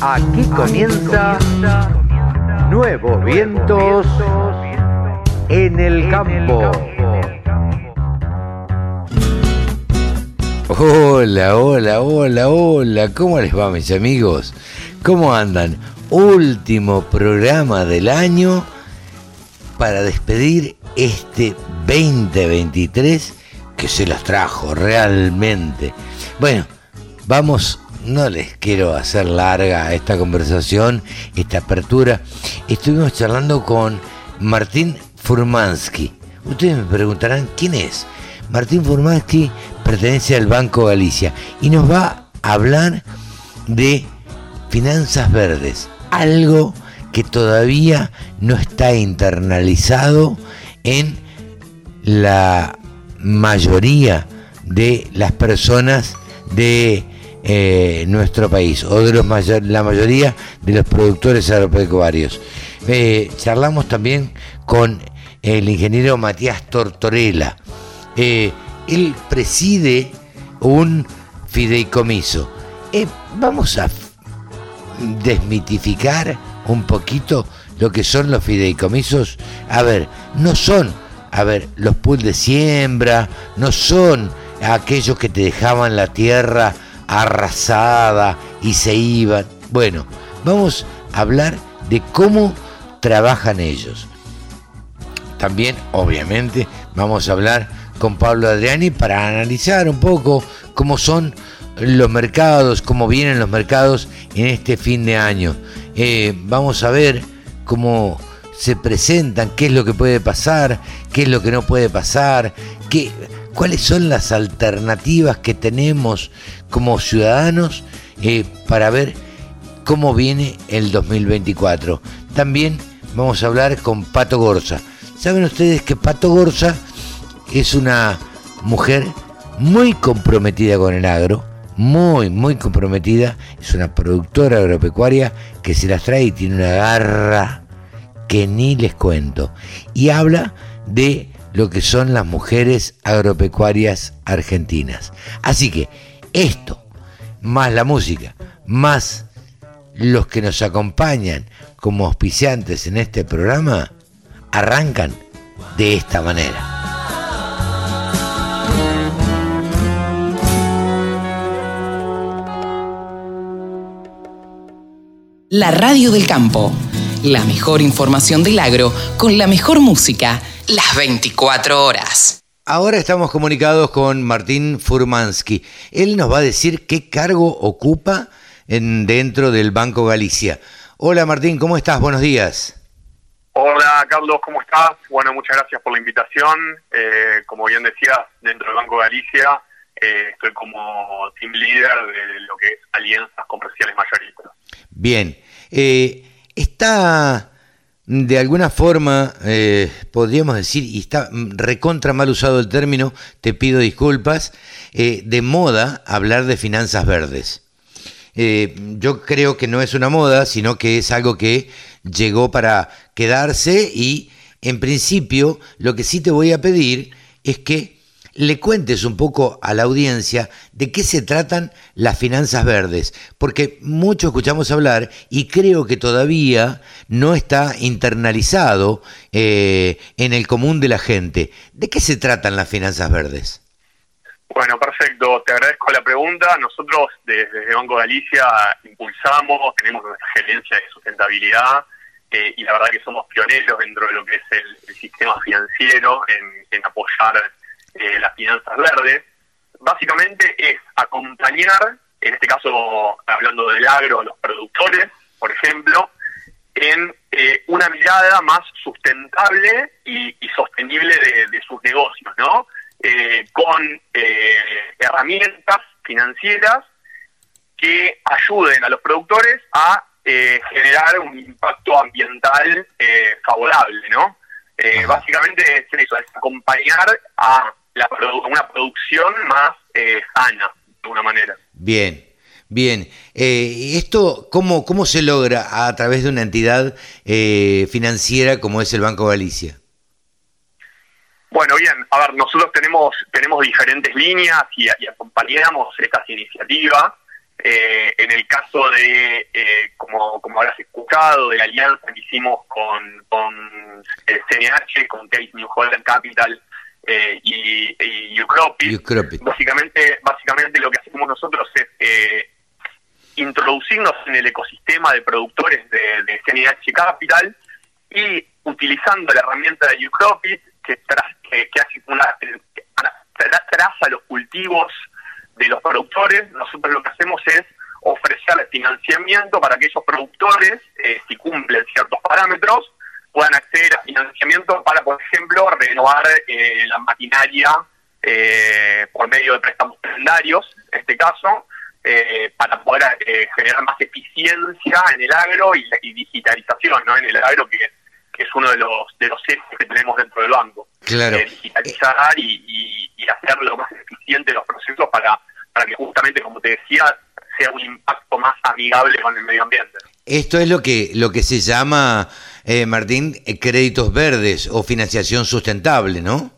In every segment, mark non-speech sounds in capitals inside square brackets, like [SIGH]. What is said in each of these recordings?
Aquí comienza Nuevos Vientos en el Campo. Hola, hola, hola, hola, ¿cómo les va mis amigos? ¿Cómo andan? Último programa del año para despedir este 2023 que se los trajo realmente. Bueno, vamos no les quiero hacer larga esta conversación, esta apertura. Estuvimos charlando con Martín Furmansky. Ustedes me preguntarán quién es. Martín Furmansky pertenece al Banco Galicia y nos va a hablar de finanzas verdes, algo que todavía no está internalizado en la mayoría de las personas de eh, nuestro país o de los la mayoría de los productores agropecuarios. Eh, charlamos también con el ingeniero Matías Tortorella. Eh, él preside un fideicomiso. vamos a desmitificar un poquito lo que son los fideicomisos. A ver, no son, a ver, los pools de siembra, no son aquellos que te dejaban la tierra arrasada y se iban. Bueno, vamos a hablar de cómo trabajan ellos. También, obviamente, vamos a hablar con Pablo Adriani para analizar un poco cómo son los mercados, cómo vienen los mercados en este fin de año. Eh, vamos a ver cómo se presentan, qué es lo que puede pasar, qué es lo que no puede pasar, qué, cuáles son las alternativas que tenemos como ciudadanos eh, para ver cómo viene el 2024. También vamos a hablar con Pato Gorza. Saben ustedes que Pato Gorza es una mujer muy comprometida con el agro, muy, muy comprometida. Es una productora agropecuaria que se las trae y tiene una garra que ni les cuento. Y habla de lo que son las mujeres agropecuarias argentinas. Así que esto, más la música, más los que nos acompañan como auspiciantes en este programa, arrancan de esta manera. La radio del campo. La mejor información del agro con la mejor música las 24 horas. Ahora estamos comunicados con Martín Furmansky. Él nos va a decir qué cargo ocupa en, dentro del Banco Galicia. Hola Martín, ¿cómo estás? Buenos días. Hola Carlos, ¿cómo estás? Bueno, muchas gracias por la invitación. Eh, como bien decías, dentro del Banco Galicia eh, estoy como team leader de lo que es alianzas comerciales mayoristas. Bien, eh, está de alguna forma, eh, podríamos decir, y está recontra mal usado el término, te pido disculpas, eh, de moda hablar de finanzas verdes. Yo creo que no es una moda, sino que es algo que llegó para quedarse y en principio lo que sí te voy a pedir es que le cuentes un poco a la audiencia de qué se tratan las finanzas verdes, porque mucho escuchamos hablar y creo que todavía no está internalizado eh, en el común de la gente. ¿De qué se tratan las finanzas verdes? Bueno, perfecto. Te agradezco la pregunta. Nosotros desde Banco Galicia impulsamos, tenemos nuestra gerencia de sustentabilidad eh, y la verdad que somos pioneros dentro de lo que es el, sistema financiero en, en apoyar eh, las finanzas verdes, básicamente es acompañar, en este caso hablando del agro, a los productores, por ejemplo, en eh, una mirada más sustentable y, sostenible de, sus negocios, ¿no? Eh, con herramientas financieras que ayuden a los productores a generar un impacto ambiental favorable, ¿no? básicamente es eso, es acompañar a una producción más eh, sana, de alguna manera. Bien. Bien, eh, ¿esto cómo, cómo se logra a través de una entidad eh, financiera como es el Banco Galicia? Bueno, bien, a ver, nosotros tenemos tenemos diferentes líneas y, acompañamos estas iniciativas. Eh, en el caso de, eh, como, como habrás escuchado, de la alianza que hicimos con, con el CNH, con Case New Holland Capital eh, y, y básicamente, básicamente lo que hacemos nosotros es eh, introducirnos en el ecosistema de productores de, de CNH Capital y utilizando la herramienta de Ucropit que, que, hace una, traza los cultivos de los productores, nosotros lo que hacemos es ofrecer financiamiento para que esos productores, eh, si cumplen ciertos parámetros, puedan acceder a financiamiento para, por ejemplo, renovar eh, la maquinaria eh, por medio de préstamos secundarios, en este caso, para poder generar más eficiencia en el agro y, y digitalización ¿no? en el agro, que que es uno de los de los ejes que tenemos dentro del banco. Claro. digitalizar y, y, hacer lo más eficiente los procesos para, para que justamente, como te decía, sea un impacto más amigable con el medio ambiente. Esto es lo que, lo que se llama, eh, Martín, eh, créditos verdes o financiación sustentable, ¿no?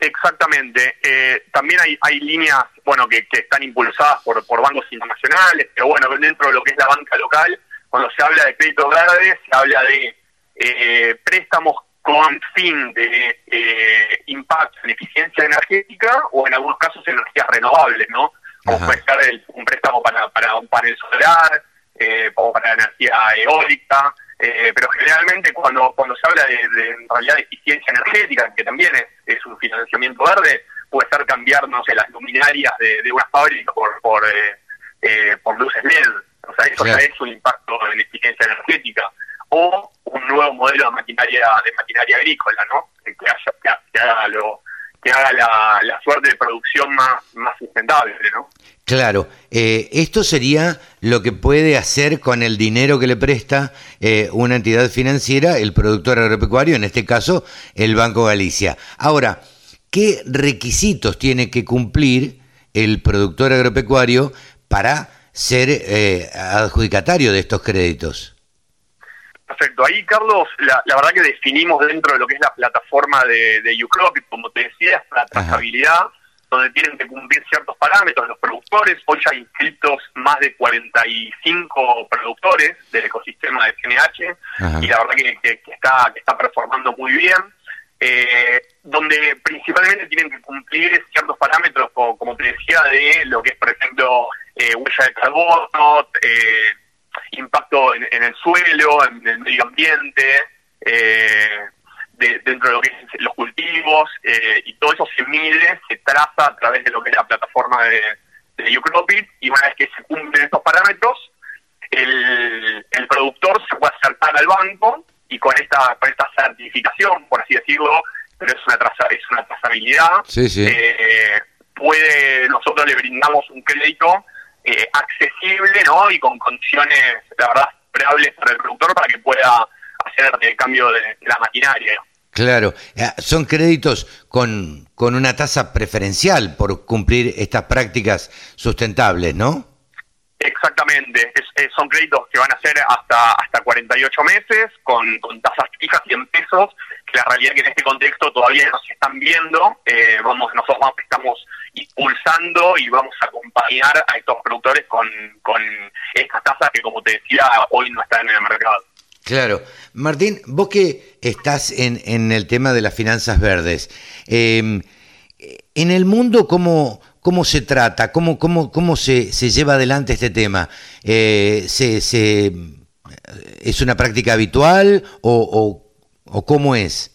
Exactamente. Eh, también hay, hay líneas bueno que, que están impulsadas por, por bancos internacionales, pero bueno, dentro de lo que es la banca local, cuando se habla de créditos verdes, se habla de eh, préstamos con fin de eh, impacto en eficiencia energética o en algunos casos energías renovables, ¿no? Como puede ser un préstamo para, para un panel solar eh, o para energía eólica, eh, pero generalmente cuando cuando se habla de, en realidad de eficiencia energética, que también es, un financiamiento verde, puede ser cambiar, no sé, las luminarias de, de una fábrica por por, eh, por luces LED. O sea, eso ya es un impacto en eficiencia energética o un nuevo modelo de maquinaria de maquinaria agrícola, ¿no? Que, haga, lo, que haga la, suerte de producción más, más sustentable, ¿no? Claro, eh, esto sería lo que puede hacer con el dinero que le presta eh, una entidad financiera, el productor agropecuario, en este caso el Banco Galicia. Ahora, ¿qué requisitos tiene que cumplir el productor agropecuario para ser eh, adjudicatario de estos créditos? Perfecto. Ahí, Carlos, la, verdad que definimos dentro de lo que es la plataforma de, de Ucrop, como te decía, es la trazabilidad, donde tienen que cumplir ciertos parámetros los productores. Hoy ya hay inscritos más de 45 productores del ecosistema de CNH y la verdad que, está, que está performando muy bien. Eh, donde principalmente tienen que cumplir ciertos parámetros, como, te decía, de lo que es, por ejemplo, eh, huella de carbono, eh, impacto en, el suelo, en el medio ambiente, eh, dentro de lo que es los cultivos, eh, y todo eso se mide, se traza a través de lo que es la plataforma de, de Ucropit, y una vez que se cumplen estos parámetros, el, el productor se puede acercar al banco y con esta con esta certificación, por así decirlo, pero es una traza, es una trazabilidad, eh, puede nosotros le brindamos un crédito eh, accesible ¿no? y con condiciones, la verdad, esperables para el productor para que pueda hacer el cambio de, la maquinaria. Claro, eh, son créditos con, con una tasa preferencial por cumplir estas prácticas sustentables, ¿no? Exactamente, son créditos que van a ser hasta hasta 48 meses con, con tasas fijas y en pesos, que la realidad que en este contexto todavía no se están viendo, eh, vamos nosotros estamos impulsando y vamos a acompañar a estos productores con, con estas tasas que como te decía hoy no están en el mercado. Claro. Martín, vos que estás en, en el tema de las finanzas verdes, eh, en el mundo, ¿cómo, cómo se trata? ¿Cómo, cómo, cómo se, se lleva adelante este tema? Eh, ¿Es una práctica habitual o, o, cómo es?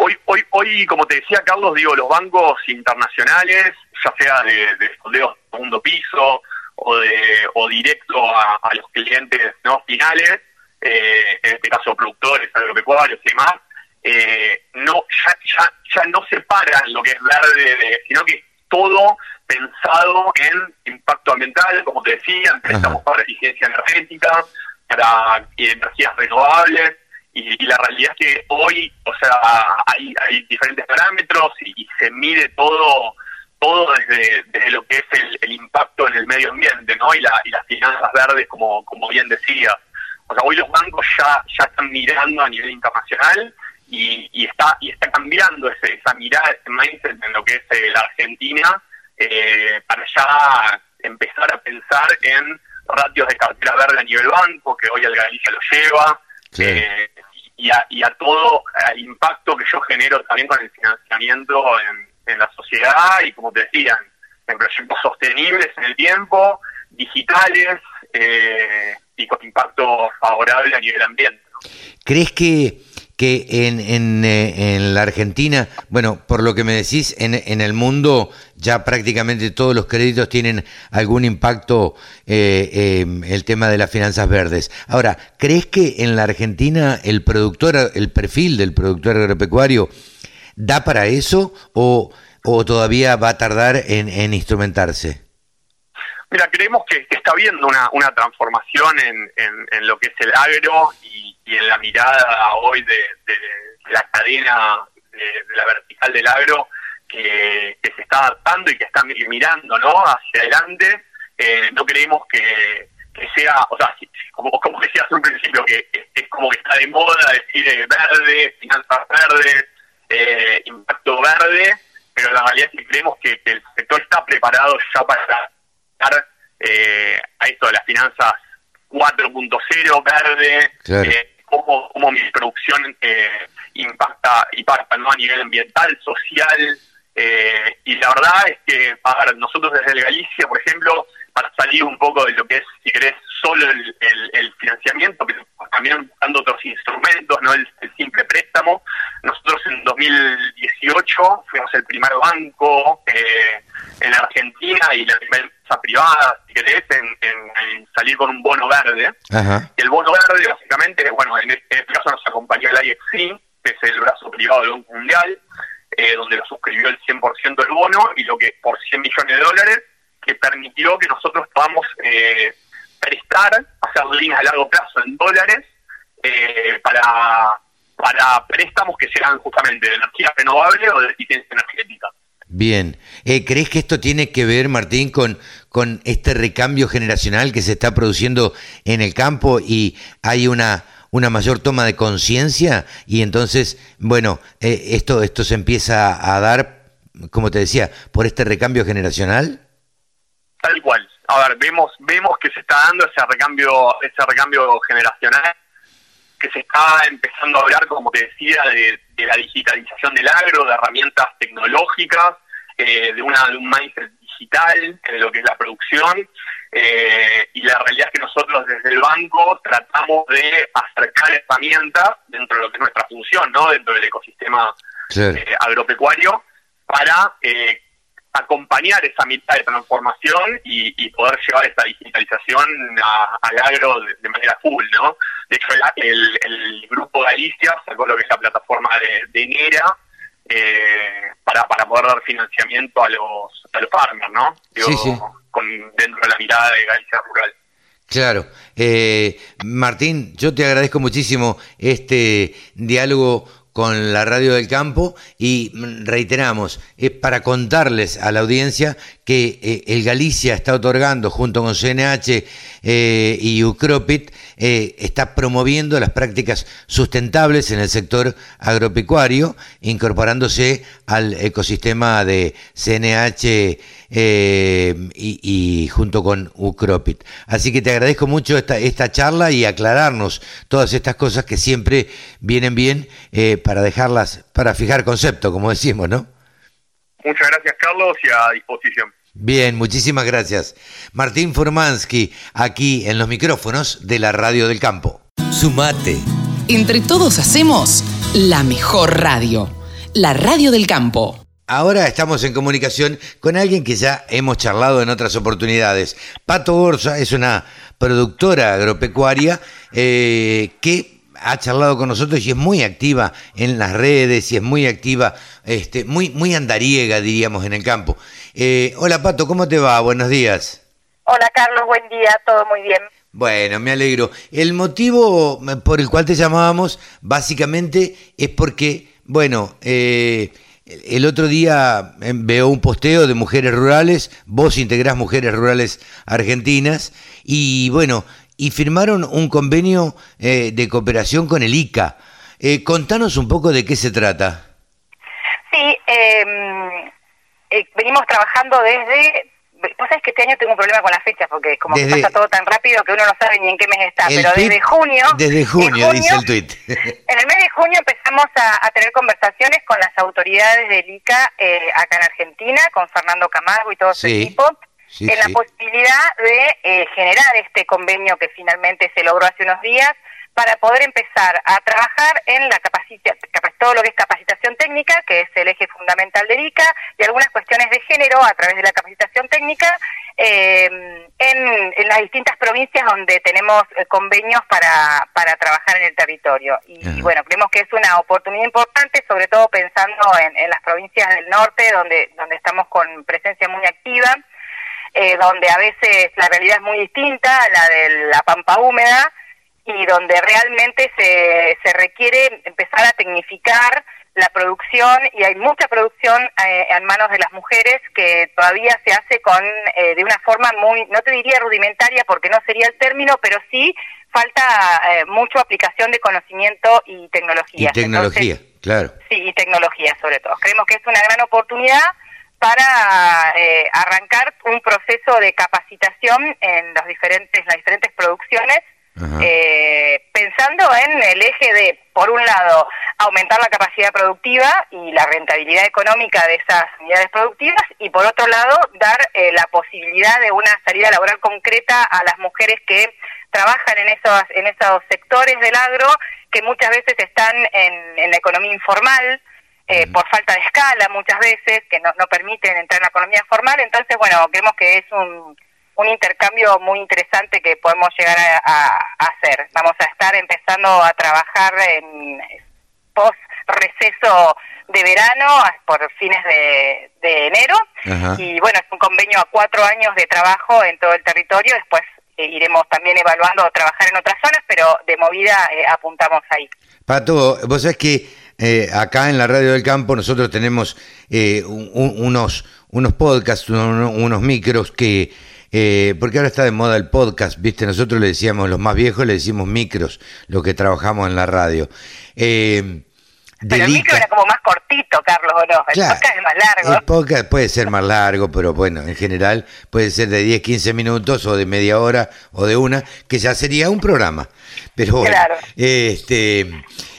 Hoy, hoy, hoy, como te decía Carlos, digo, los bancos internacionales, ya sea de, de fondeos de segundo piso o, de, o directo a, los clientes no finales, eh, en este caso productores, agropecuarios y demás, eh, no ya, ya, ya no separan lo que es verde, sino que todo pensado en impacto ambiental, como te decía, estamos para eficiencia energética, para energías renovables, y, la realidad es que hoy, o sea, hay, hay diferentes parámetros y, se mide todo todo desde, desde lo que es el, impacto en el medio ambiente, ¿no? Y, la, y las finanzas verdes, como, como bien decía. O sea, hoy los bancos ya, ya están mirando a nivel internacional y, y, está y está cambiando ese, esa mirada, ese mindset en lo que es eh, la Argentina eh, para ya empezar a pensar en ratios de cartera verde a nivel banco, que hoy el Galicia lo lleva, eh, y, a, y, a, todo el impacto que yo genero también con el financiamiento en, en la sociedad y como te decían, en proyectos sostenibles en el tiempo, digitales eh, y con impacto favorable a nivel ambiente. ¿Crees que que en, en, eh, en, la Argentina, bueno, por lo que me decís, en, en, el mundo ya prácticamente todos los créditos tienen algún impacto eh, eh, el tema de las finanzas verdes. Ahora, ¿crees que en la Argentina el productor, el perfil del productor agropecuario da para eso o, o todavía va a tardar en, en instrumentarse? Mira, creemos que, que está habiendo una, una transformación en, en, lo que es el agro y en la mirada hoy de, la cadena de, la vertical del agro que, se está adaptando y que está mirando ¿no? hacia adelante, eh, no creemos que, sea, o sea, como, como decía hace un principio, que, es como que está de moda decir eh, verde, finanzas verdes, eh, impacto verde, pero la realidad es que creemos que, el sector está preparado ya para dar a esto de las finanzas 4.0 verde, cómo, cómo mi producción eh, impacta, impacta ¿no? a nivel ambiental, social, eh, y la verdad es que para nosotros desde el Galicia, por ejemplo, para salir un poco de lo que es, si querés, solo el, el, financiamiento, pero también buscando otros instrumentos, no el, simple préstamo. Nosotros en 2018 fuimos el primer banco eh, en Argentina y la primera empresa privada, si querés, en, salir con un bono verde. Y el bono verde, básicamente, bueno, en este, caso nos acompañó el IFC, que es el brazo privado del Banco Mundial, eh, donde lo suscribió el 100% del bono y lo que por 100 millones de dólares que permitió que nosotros podamos eh, prestar, hacer líneas a largo plazo en dólares eh, para, para préstamos que sean justamente de energía renovable o de eficiencia energética. Bien, eh, ¿crees que esto tiene que ver, Martín, con, con este recambio generacional que se está produciendo en el campo y hay una, una mayor toma de conciencia y entonces, bueno, esto, esto se empieza a dar, como te decía, por este recambio generacional? Tal cual. A ver, vemos vemos que se está dando ese recambio ese recambio generacional, que se está empezando a hablar, como te decía, de, la digitalización del agro, de herramientas tecnológicas, eh, de, una, de un mindset digital en lo que es la producción. Eh, y la realidad es que nosotros desde el banco tratamos de acercar herramientas dentro de lo que es nuestra función, ¿no? dentro del ecosistema eh, agropecuario, para eh, acompañar esa mitad de transformación y, poder llevar esta digitalización al agro de, manera full, ¿no? De hecho, el, el, Grupo Galicia sacó lo que es la plataforma de, NERA eh, para, para poder dar financiamiento a los, a los farmers, ¿no? sí, sí. Con, dentro de la mirada de Galicia Rural. Claro. Eh, Martín, yo te agradezco muchísimo este diálogo con la radio del campo y reiteramos, es para contarles a la audiencia que eh, el Galicia está otorgando junto con CNH eh, y Ucropit, eh, está promoviendo las prácticas sustentables en el sector agropecuario, incorporándose al ecosistema de CNH y, junto con Ucropit. Así que te agradezco mucho esta, esta charla y aclararnos todas estas cosas que siempre vienen bien para dejarlas, para fijar concepto, como decimos, ¿no? Muchas gracias, Carlos, y a disposición. Bien, muchísimas gracias. Martín Formansky, aquí en los micrófonos de la Radio del Campo. Sumate. Entre todos hacemos la mejor radio, la Radio del Campo. Ahora estamos en comunicación con alguien que ya hemos charlado en otras oportunidades. Pato Borsa es una productora agropecuaria eh, que ha charlado con nosotros y es muy activa en las redes y es muy activa, este, muy, muy andariega, diríamos, en el campo. Eh, hola Pato, ¿cómo te va? Buenos días. Hola Carlos, buen día, todo muy bien. Bueno, me alegro. El motivo por el cual te llamábamos básicamente es porque, bueno, eh, el otro día eh, veo un posteo de mujeres rurales, vos integrás mujeres rurales argentinas y bueno, y firmaron un convenio de cooperación con el ICA. Eh, contanos un poco de qué se trata. Sí, em, eh, venimos trabajando desde... Vos sabés que este año tengo un problema con las fechas porque como que pasa todo tan rápido que uno no sabe ni en qué mes está, pero tuit- desde junio... Desde en junio, dice el tuit. En el mes de junio empezamos a, a tener conversaciones con las autoridades del ICA eh, acá en Argentina, con Fernando Camargo y todo su Sí, equipo, sí, en la posibilidad de eh, generar este convenio que finalmente se logró hace unos días para poder empezar a trabajar en la capacita, capa- todo lo que es capacitación técnica, que es el eje fundamental del ICA, y algunas cuestiones de género a través de la capacitación técnica eh, en, en las distintas provincias donde tenemos eh, convenios para, para trabajar en el territorio. Y, bueno, creemos que es una oportunidad importante, sobre todo pensando en, en las provincias del norte, donde, donde estamos con presencia muy activa, eh, donde a veces la realidad es muy distinta a la de la pampa húmeda y donde realmente se, se requiere empezar a tecnificar la producción y hay mucha producción eh, en manos de las mujeres que todavía se hace con eh, de una forma muy, no te diría rudimentaria porque no sería el término, pero sí falta eh, mucho aplicación de conocimiento y Y tecnología. tecnología, claro. Sí, y tecnología sobre todo. Creemos que es una gran oportunidad para eh, arrancar un proceso de capacitación en los diferentes, las diferentes producciones, eh, pensando en el eje de, por un lado, aumentar la capacidad productiva y la rentabilidad económica de esas unidades productivas, y por otro lado, dar eh, la posibilidad de una salida laboral concreta a las mujeres que trabajan en esos, en esos sectores del agro que muchas veces están en, en la economía informal, eh, por falta de escala muchas veces, que no, no permiten entrar en la economía formal. Entonces, bueno, creemos que es un, un intercambio muy interesante que podemos llegar a, a- a hacer. Vamos a estar empezando a trabajar en post receso de verano por fines de, de enero Ajá. y bueno, es un convenio a cuatro años de trabajo en todo el territorio. Después eh, iremos también evaluando trabajar en otras zonas, pero de movida eh, apuntamos ahí. Pato, vos sabés que eh, acá en la Radio del Campo nosotros tenemos eh, un- un- unos, unos podcasts, uno- unos micros que... eh, porque ahora está de moda el podcast, ¿viste? Nosotros le decíamos, los más viejos le decimos micros, los que trabajamos en la radio. Eh, Pero el micro era como más cortito, Carlos, ¿o no? El Claro. podcast es más largo. El podcast puede ser más largo, pero bueno, en general puede ser de 10, 15 minutos o de media hora o de una, que ya sería un programa. Pero bueno, Claro. este,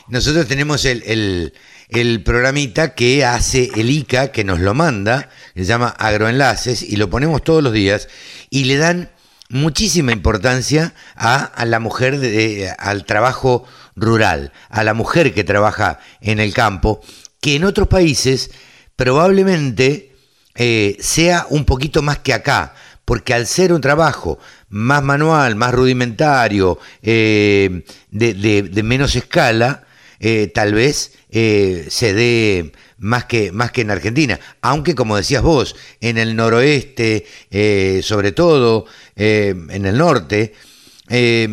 nosotros tenemos el, el, programita que hace el ICA, que nos lo manda, se llama Agroenlaces, y lo ponemos todos los días, y le dan muchísima importancia a, la mujer, de- al trabajo rural, a la mujer que trabaja en el campo, que en otros países probablemente eh, sea un poquito más que acá, porque al ser un trabajo más manual, más rudimentario, eh, de, de- de menos escala, eh, tal vez eh, se dé más que, más que en Argentina. Aunque, como decías vos, en el noroeste, eh, sobre todo eh, en el norte, eh,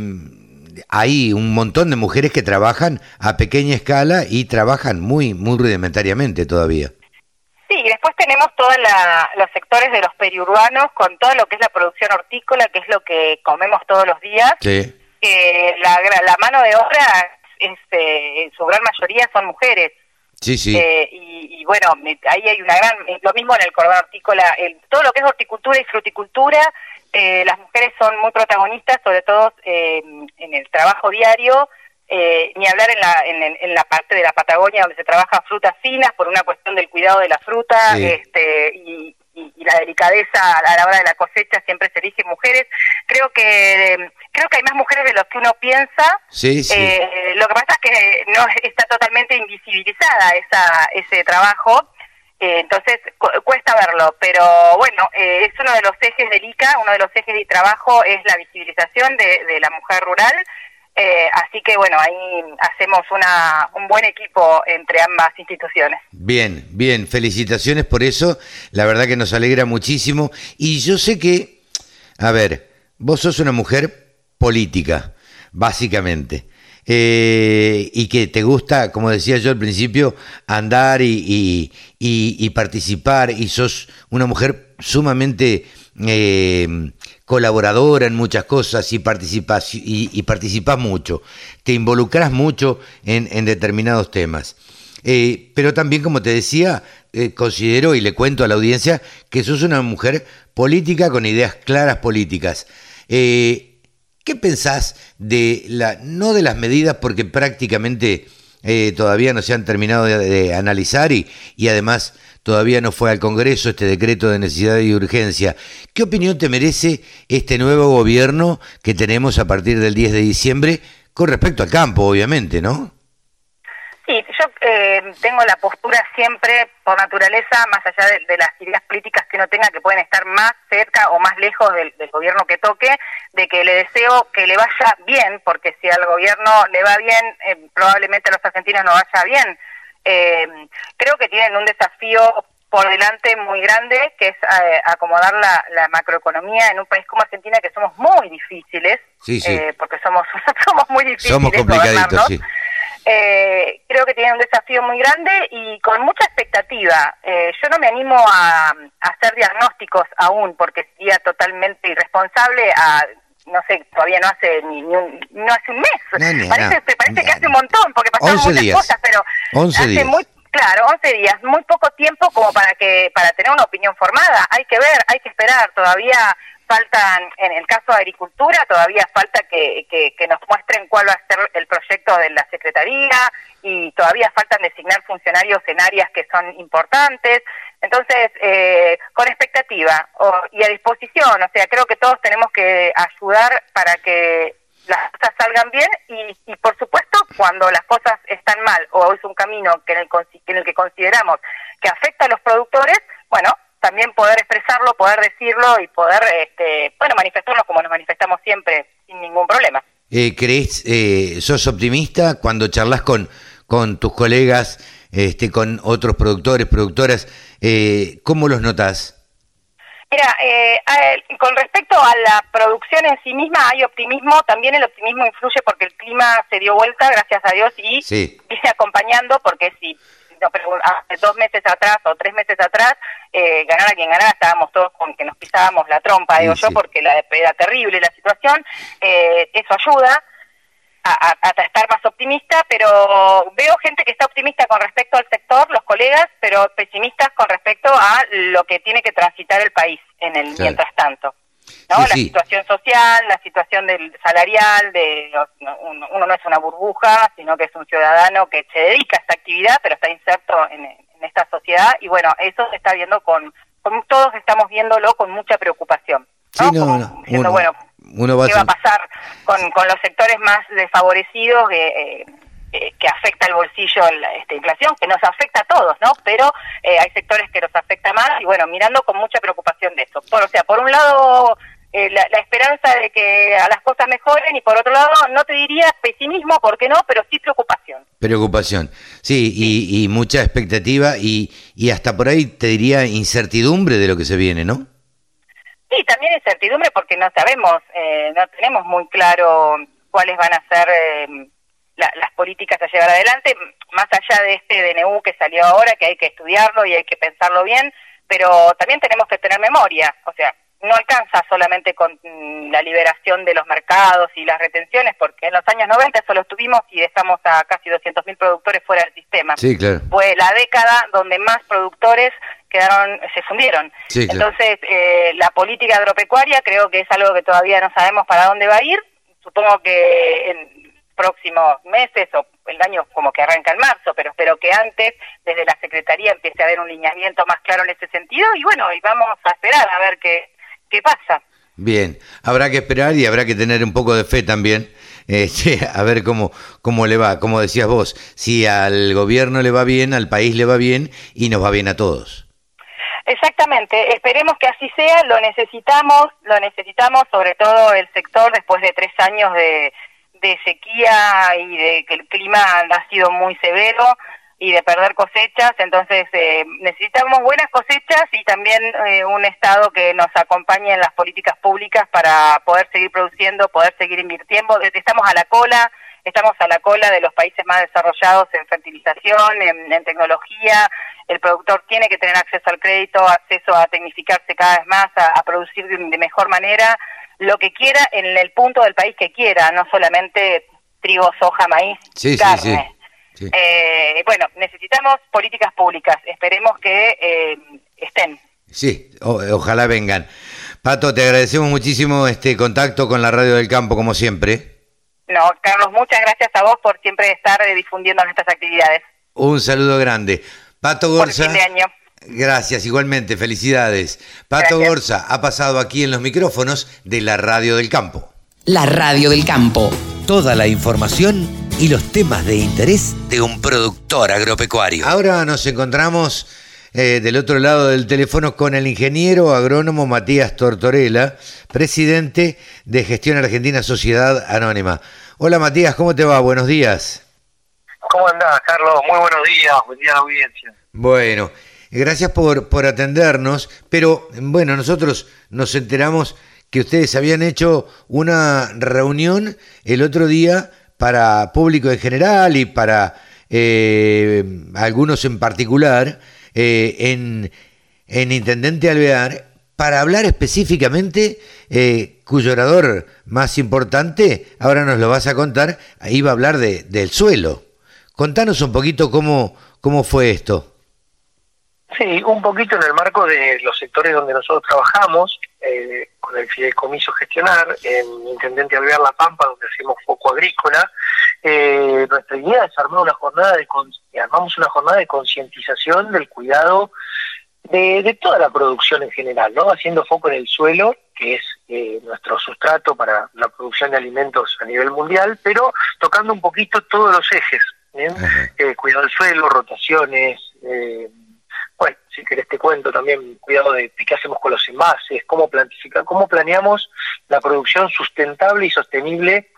hay un montón de mujeres que trabajan a pequeña escala y trabajan muy, muy rudimentariamente todavía. Sí, y después tenemos todos los sectores de los periurbanos con todo lo que es la producción hortícola, que es lo que comemos todos los días. Sí, que la, la mano de obra, es, eh, en su gran mayoría, son mujeres. sí, sí. Eh, y, y bueno, ahí hay una gran, lo mismo en el cordón hortícola, el- todo lo que es horticultura y fruticultura, eh, las mujeres son muy protagonistas, sobre todo eh, en el trabajo diario, eh, ni hablar en la, en, en- en la parte de la Patagonia donde se trabaja frutas finas por una cuestión del cuidado de la fruta Sí. este, y, y- y la delicadeza a la hora de la cosecha siempre se eligen mujeres. Creo que eh, creo que hay más mujeres de los que uno piensa. Sí, sí. Eh, lo que pasa es que no está totalmente invisibilizada esa, ese trabajo, eh, entonces cu- cuesta verlo, pero bueno, eh, es uno de los ejes del ICA, uno de los ejes de trabajo es la visibilización de, de la mujer rural, eh, así que bueno, ahí hacemos una, un buen equipo entre ambas instituciones. Bien, bien, felicitaciones por eso, la verdad que nos alegra muchísimo. Y yo sé que, a ver, vos sos una mujer política, básicamente, eh, y que te gusta, como decía yo al principio, andar y, y- y- y participar y sos una mujer sumamente eh, colaboradora en muchas cosas y participas, y, participas mucho, te involucras mucho en, determinados temas. Eh, pero también, como te decía, eh, considero y le cuento a la audiencia que sos una mujer política con ideas claras políticas. Eh, ¿Qué pensás de la, no de las medidas, porque prácticamente todavía no se han terminado de, analizar y, y además todavía no fue al Congreso este decreto de necesidad y urgencia. ¿Qué opinión te merece este nuevo gobierno que tenemos a partir del 10 de diciembre con respecto al campo, obviamente, no? Sí, yo eh, tengo la postura siempre, por naturaleza, más allá de, las ideas políticas que uno tenga, que pueden estar más cerca o más lejos del, gobierno que toque, de que le deseo que le vaya bien, porque si al gobierno le va bien, eh, probablemente a los argentinos no vaya bien eh, creo que tienen un desafío por delante muy grande, que es eh, acomodar la, macroeconomía en un país como Argentina, que somos muy difíciles, Eh, porque somos, [LAUGHS] somos muy difíciles. Somos complicaditos, sí. Eh, creo que tienen un desafío muy grande y con mucha expectativa. Eh, yo no me animo a, a, hacer diagnósticos aún porque sería totalmente irresponsable a no sé, todavía no hace ni, un, no hace un mes. parece parece que hace un montón, porque pasaron muchas días. cosas, pero hace muy claro, 11 días, muy poco tiempo como para que para tener una opinión formada. Hay que ver, hay que esperar, todavía faltan, en el caso de agricultura, todavía falta que, que, nos muestren cuál va a ser el proyecto de la Secretaría y todavía faltan designar funcionarios en áreas que son importantes. Entonces, eh, con expectativa y a disposición, o sea, creo que todos tenemos que ayudar para que las cosas salgan bien y, por supuesto, cuando las cosas están mal o es un camino que en, el, en el que consideramos que afecta a los productores, bueno, también poder expresarlo, poder decirlo y poder, este, bueno, manifestarlo como nos manifestamos siempre, sin ningún problema. Eh, ¿Crees, eh, sos optimista cuando charlas con, con tus colegas, este, con otros productores, productoras? Eh, ¿Cómo los notas? Mira, eh, con respecto a la producción en sí misma hay optimismo, también el optimismo influye porque el clima se dio vuelta, gracias a Dios, y sí. viene acompañando porque si hace dos meses atrás o tres meses atrás, eh, ganara quien ganara, estábamos todos con que nos pisábamos la trompa, digo yo, porque la, era terrible la situación, eh, eso ayuda a, estar más optimista, pero veo gente que está optimista con respecto al sector, los colegas, pero pesimistas con respecto a lo que tiene que transitar el país en el mientras tanto. ¿No? la situación social, la situación del salarial, de uno, no es una burbuja, sino que es un ciudadano que se dedica a esta actividad, pero está inserto en, esta sociedad y bueno, eso se está viendo con, todos estamos viéndolo con mucha preocupación. ¿no? no, bueno, qué va a pasar con, con los sectores más desfavorecidos que, eh, que afecta el bolsillo esta inflación, que nos afecta a todos, ¿no? Pero eh, hay sectores que nos afecta más y bueno, mirando con mucha preocupación de eso. Por, o sea, por un lado eh, la, esperanza de que a las cosas mejoren. Y por otro lado no te diría pesimismo, porque no, pero sí preocupación. Preocupación, sí, Y, y, mucha expectativa y, y hasta por ahí te diría incertidumbre de lo que se viene, ¿no? Sí, también incertidumbre porque no sabemos, eh, no tenemos muy claro cuáles van a ser eh, las políticas a llevar adelante, más allá de este DNU que salió ahora, que hay que estudiarlo y hay que pensarlo bien, pero también tenemos que tener memoria, o sea, no alcanza solamente con mm, la liberación de los mercados y las retenciones, porque en los años 90 solo estuvimos y dejamos a casi 200.000 productores fuera del sistema. Sí, claro. Fue la década donde más productores quedaron, se fundieron. Entonces, eh, la política agropecuaria creo que es algo que todavía no sabemos para dónde va a ir. Supongo que en próximos meses o el año como que arranca en marzo, pero espero que antes desde la Secretaría empiece a haber un lineamiento más claro en ese sentido y bueno, y vamos a esperar a ver qué, qué pasa. Bien, habrá que esperar y habrá que tener un poco de fe también, [LAUGHS] este, a ver cómo, cómo le va, como decías vos, si al gobierno le va bien, al país le va bien y nos va bien a todos. Exactamente, esperemos que así sea, lo necesitamos, lo necesitamos sobre todo el sector después de tres años de, sequía y de que el clima ha sido muy severo y de perder cosechas, entonces eh, necesitamos buenas cosechas y también eh, un Estado que nos acompañe en las políticas públicas para poder seguir produciendo, poder seguir invirtiendo. Estamos a la cola, estamos a la cola de los países más desarrollados en fertilización, en, tecnología, el productor tiene que tener acceso al crédito, acceso a tecnificarse cada vez más, a, producir de, mejor manera lo que quiera en el punto del país que quiera, no solamente trigo, soja, maíz, carne. Eh, bueno, necesitamos políticas públicas, esperemos que eh, estén. Sí, ojalá vengan. Pato, te agradecemos muchísimo este contacto con la Radio del Campo, como siempre. No, Carlos, muchas gracias a vos por siempre estar eh, difundiendo nuestras actividades. Un saludo grande. Pato Gorza. Gracias, igualmente, felicidades. Pato Gorza ha pasado aquí en los micrófonos de la Radio del Campo. La Radio del Campo. Toda la información y los temas de interés de un productor agropecuario. Ahora nos encontramos eh, del otro lado del teléfono con el ingeniero agrónomo Matías Tortorella, presidente de Gestión Argentina Sociedad Anónima. Hola Matías, ¿cómo te va? Buenos días. ¿Cómo andás, Carlos? Muy buenos días, buen día a la audiencia. Bueno, gracias por, por atendernos, pero bueno, nosotros nos enteramos que ustedes habían hecho una reunión el otro día para público en general y para eh, algunos en particular, eh, en, en, Intendente Alvear para hablar específicamente, eh, cuyo orador más importante, ahora nos lo vas a contar, iba a hablar de, del suelo. Contanos un poquito cómo, cómo fue esto. Sí, un poquito en el marco de los sectores donde nosotros trabajamos, eh, con el Fideicomiso Gestionar, en Intendente Alvear La Pampa, donde hacemos foco agrícola, eh, nuestra idea es armar una jornada de armamos una jornada de concientización del cuidado de, toda la producción en general, ¿no? Haciendo foco en el suelo, que es eh, nuestro sustrato para la producción de alimentos a nivel mundial, pero tocando un poquito todos los ejes, eh, cuidado del suelo, rotaciones, eh, si querés te cuento también cuidado de qué hacemos con los envases, cómo cómo planeamos la producción sustentable y sostenible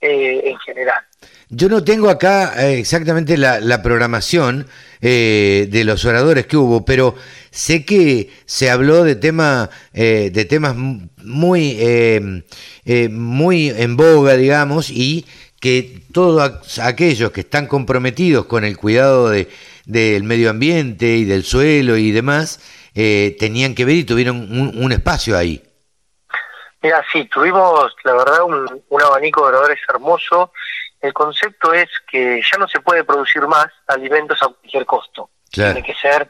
en general. Yo no tengo acá eh, exactamente la, programación eh, de los oradores que hubo, pero sé que se habló de tema, eh, de temas muy, muy en boga, digamos, y que todos aquellos que están comprometidos con el cuidado de, del medio ambiente y del suelo y demás, tenían que ver y tuvieron un, espacio ahí. Mira, sí, tuvimos, la verdad, un, un abanico de oradores hermoso el concepto es que ya no se puede producir más alimentos a cualquier costo. Tiene que ser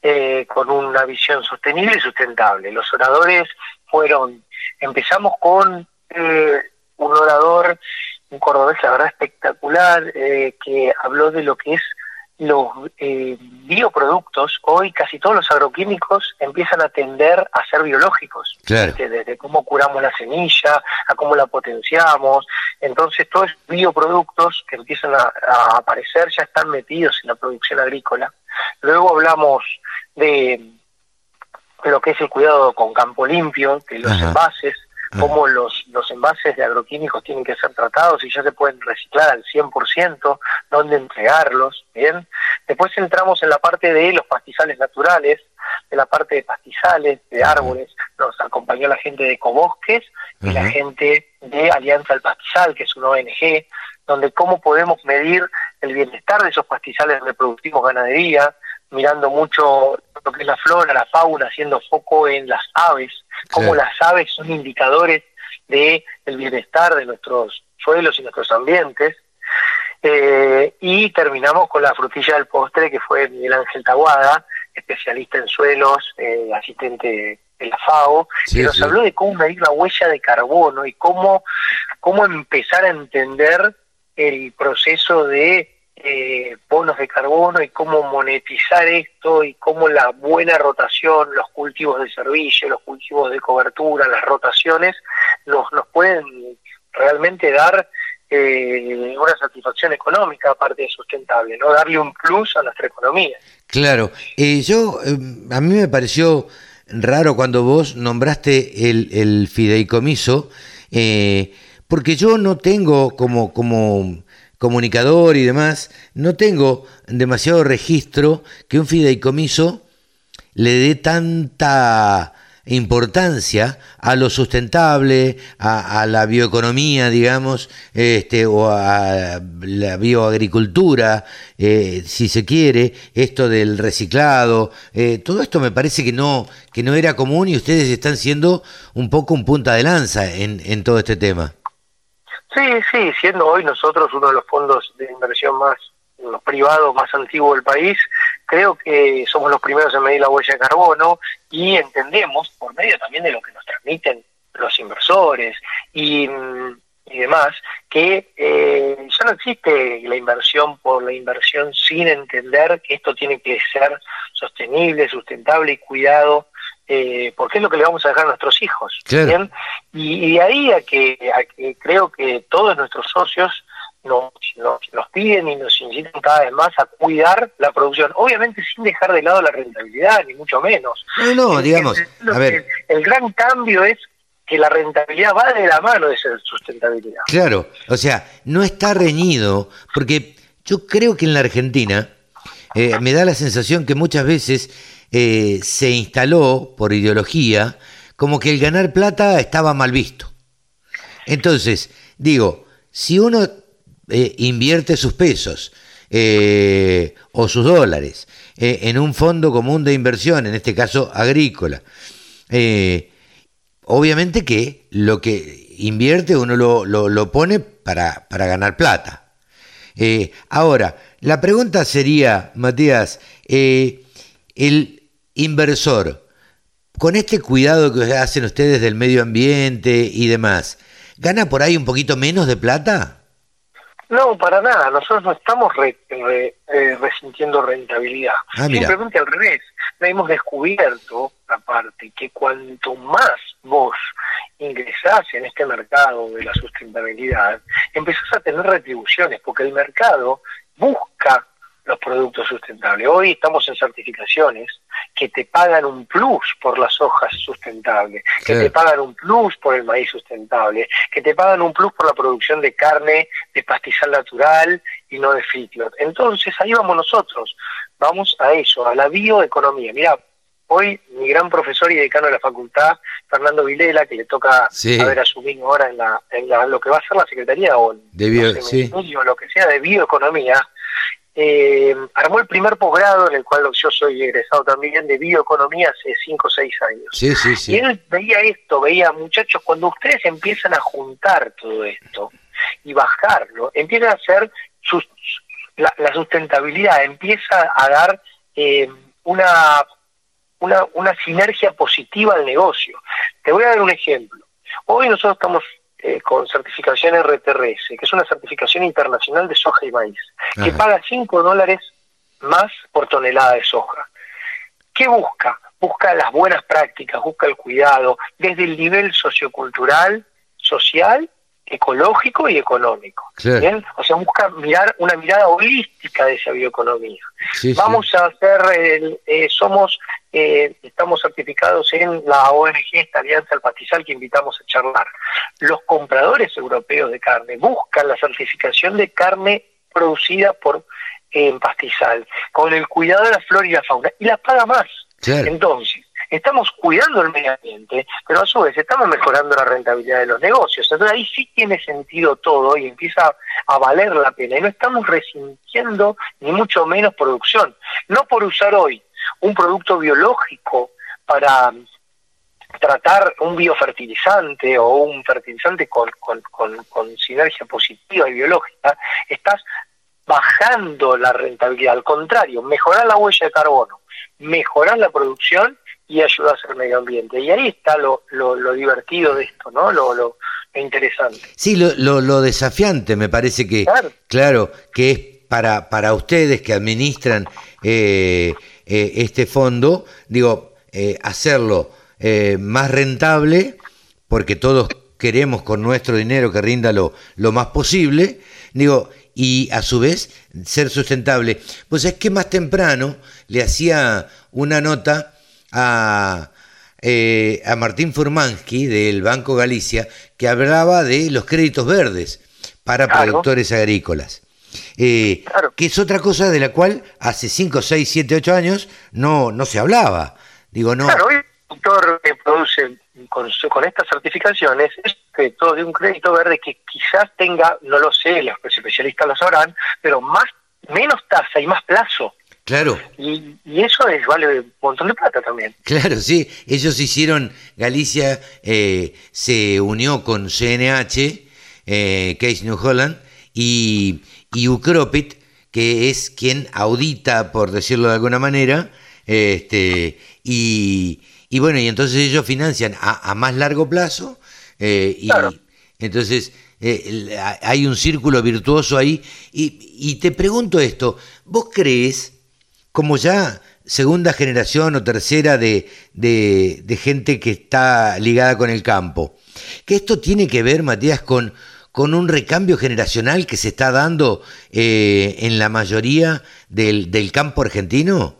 eh, con una visión sostenible y sustentable. Los oradores fueron, empezamos con eh, un orador, un cordobés, la verdad, espectacular, eh, que habló de lo que es los eh, bioproductos, hoy casi todos los agroquímicos empiezan a tender a ser biológicos, desde, cómo curamos la semilla, a cómo la potenciamos, entonces todos los bioproductos que empiezan a, aparecer ya están metidos en la producción agrícola. Luego hablamos de lo que es el cuidado con campo limpio, de los envases, cómo los, los envases de agroquímicos tienen que ser tratados y ya se pueden reciclar al 100%, dónde entregarlos, ¿bien? Después entramos en la parte de los pastizales naturales, de la parte de pastizales, de árboles, nos acompañó la gente de Ecobosques y la gente de Alianza al Pastizal, que es una ONG, donde cómo podemos medir el bienestar de esos pastizales reproductivos ganadería, mirando mucho lo que es la flora, la fauna, haciendo foco en las aves, cómo las aves son indicadores de el bienestar de nuestros suelos y nuestros ambientes. Eh, y terminamos con la frutilla del postre, que fue Miguel Ángel Taguada, especialista en suelos, eh, asistente de la FAO, que nos habló de cómo medir la huella de carbono y cómo, cómo empezar a entender el proceso de eh, bonos de carbono y cómo monetizar esto y cómo la buena rotación, los cultivos de servicio, los cultivos de cobertura, las rotaciones, nos, nos pueden realmente dar eh, una satisfacción económica aparte de sustentable, ¿no? Darle un plus a nuestra economía. Claro, eh, yo, a mí me pareció raro cuando vos nombraste el, el fideicomiso, porque yo no tengo como, como comunicador y demás, no tengo demasiado registro que un fideicomiso le dé tanta importancia a lo sustentable, a, la bioeconomía, digamos, este, o a la bioagricultura, eh, si se quiere, esto del reciclado, eh, todo esto me parece que no, que no era común y ustedes están siendo un poco un punta de lanza en, en todo este tema. Sí, sí, siendo hoy nosotros uno de los fondos de inversión más privados más antiguos del país, creo que somos los primeros en medir la huella de carbono y entendemos, por medio también de lo que nos transmiten los inversores y, demás, que eh, ya no existe la inversión por la inversión sin entender que esto tiene que ser sostenible, sustentable y cuidado eh, porque es lo que le vamos a dejar a nuestros hijos. Y, de ahí a que, a que creo que todos nuestros socios nos, nos, piden y nos incitan cada vez más a cuidar la producción, obviamente sin dejar de lado la rentabilidad, ni mucho menos. No, no, digamos, a ver. El, gran cambio es que la rentabilidad va de la mano de esa sustentabilidad. Claro, o sea, no está reñido, porque yo creo que en la Argentina eh, me da la sensación que muchas veces eh, se instaló por ideología como que el ganar plata estaba mal visto. Entonces, digo, si uno eh, invierte sus pesos eh, o sus dólares eh, en un fondo común de inversión, en este caso agrícola, obviamente que lo que invierte uno lo, lo, pone para, para, ganar plata. ahora, la pregunta sería, Matías, el inversor, con este cuidado que hacen ustedes del medio ambiente y demás, ¿gana por ahí un poquito menos de plata? No, para nada. Nosotros no estamos eh, resintiendo rentabilidad. Ah, Simplemente al revés. Hemos descubierto, aparte, que cuanto más vos ingresás en este mercado de la sustentabilidad, empezás a tener retribuciones, porque el mercado busca los productos sustentables. Hoy estamos en certificaciones que te pagan un plus por las hojas sustentables, que te pagan un plus por el maíz sustentable, que te pagan un plus por la producción de carne de pastizal natural y no de feedlot. Entonces ahí vamos nosotros, vamos a eso, a la bioeconomía. Mira, hoy mi gran profesor y decano de la facultad, Fernando Vilela, que le toca haber asumido ahora en, la, en la, lo que va a ser la Secretaría o, de lo que sea de bioeconomía, eh, armó el primer posgrado en el cual yo soy egresado también de bioeconomía hace 5 o 6 años. Y él veía esto, veía muchachos, cuando ustedes empiezan a juntar todo esto y bajarlo, empieza a hacer la, sustentabilidad, empieza a dar eh, una, una, una sinergia positiva al negocio. Te voy a dar un ejemplo. Hoy nosotros estamos eh, con certificación RTRS, que es una certificación internacional de soja y maíz, que paga 5 dólares más por tonelada de soja. ¿Qué busca? Busca las buenas prácticas, busca el cuidado, desde el nivel sociocultural, social ecológico y económico. O sea, busca mirar una mirada holística de esa bioeconomía. Vamos a hacer, eh, somos, eh, estamos certificados en la ONG, esta Alianza al Pastizal, que invitamos a charlar. Los compradores europeos de carne buscan la certificación de carne producida por en pastizal, con el cuidado de la flora y la fauna, y la paga más. Entonces, estamos cuidando el medio ambiente, pero a su vez estamos mejorando la rentabilidad de los negocios. Entonces ahí sí tiene sentido todo y empieza a valer la pena. Y no estamos resintiendo ni mucho menos producción. No por usar hoy un producto biológico para tratar un biofertilizante o un fertilizante con, con, con sinergia positiva y biológica, estás bajando la rentabilidad. Al contrario, mejorar la huella de carbono, mejorar la producción y ayudas al medio ambiente. Y ahí está lo, lo, divertido de esto, ¿no? Lo, lo, interesante. Sí, lo, lo, desafiante me parece que, claro. que es para, para ustedes que administran eh, eh, este fondo, digo, eh, hacerlo más rentable, porque todos queremos con nuestro dinero que rinda lo, lo más posible, digo, y a su vez ser sustentable. Pues es que más temprano le hacía una nota a, eh, a Martín Furmansky del Banco Galicia que hablaba de los créditos verdes para productores agrícolas. Eh, que es otra cosa de la cual hace 5, 6, 7, 8 años no, no se hablaba. Digo, no. Claro, hoy el productor que produce con, con estas certificaciones es todo de un crédito verde que quizás tenga, no lo sé, los especialistas lo sabrán, pero más menos tasa y más plazo. Claro. Y, eso es, vale un montón de plata también. Claro, sí. Ellos hicieron, Galicia eh, se unió con CNH, eh, Case New Holland, y, y Ucropit, que es quien audita, por decirlo de alguna manera, este, y, y bueno, y entonces ellos financian a, más largo plazo, eh, y entonces eh, hay un círculo virtuoso ahí. Y, y te pregunto esto, ¿vos crees como ya segunda generación o tercera de, de, gente que está ligada con el campo. Que esto tiene que ver, Matías, con, con un recambio generacional que se está dando eh, en la mayoría del, del campo argentino.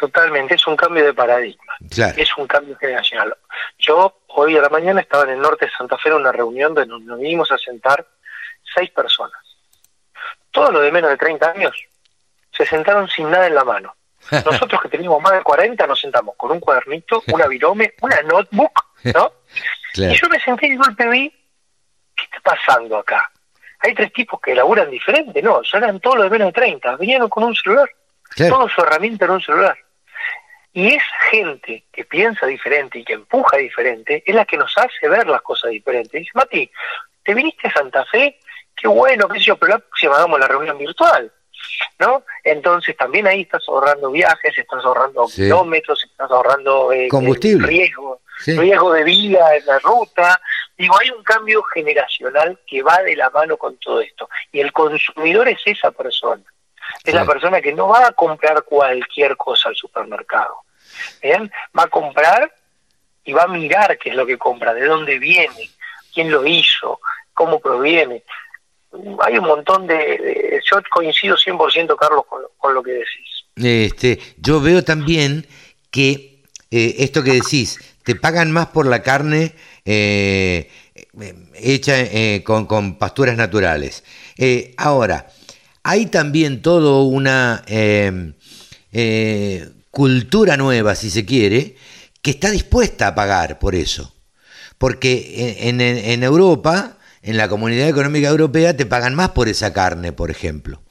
Totalmente, es un cambio de paradigma. Es un cambio generacional. Yo hoy a la mañana estaba en el norte de Santa Fe en una reunión donde nos vinimos a sentar seis personas. Todo lo de menos de 30 años se sentaron sin nada en la mano. [LAUGHS] Nosotros que teníamos más de 40 nos sentamos con un cuadernito, una virome, una notebook, ¿no? Y yo me senté y de golpe vi, ¿qué está pasando acá? Hay tres tipos que laburan diferente, no, son eran todos los de menos de 30, vinieron con un celular, toda su herramienta en un celular. Y esa gente que piensa diferente y que empuja diferente es la que nos hace ver las cosas diferentes. Dice, Mati, ¿te viniste a Santa Fe? Qué bueno, qué sé yo, pero la hagamos la reunión virtual. ¿No? Entonces también ahí estás ahorrando viajes, estás ahorrando kilómetros, estás ahorrando eh, combustible, riesgo, riesgo de vida en la ruta. Digo, hay un cambio generacional que va de la mano con todo esto. Y el consumidor es esa persona. Es la persona que no va a comprar cualquier cosa al supermercado. ¿Bien? Va a comprar y va a mirar qué es lo que compra, de dónde viene, quién lo hizo, cómo proviene hay un montón de, yo coincido 100% Carlos con, lo que decís. Este, yo veo también que eh, esto que decís, te pagan más por la carne eh, hecha eh, con, con, pasturas naturales. ahora, hay también toda una cultura nueva, si se quiere, que está dispuesta a pagar por eso. Porque en, en Europa en la Comunidad Económica Europea te pagan más por esa carne, por ejemplo.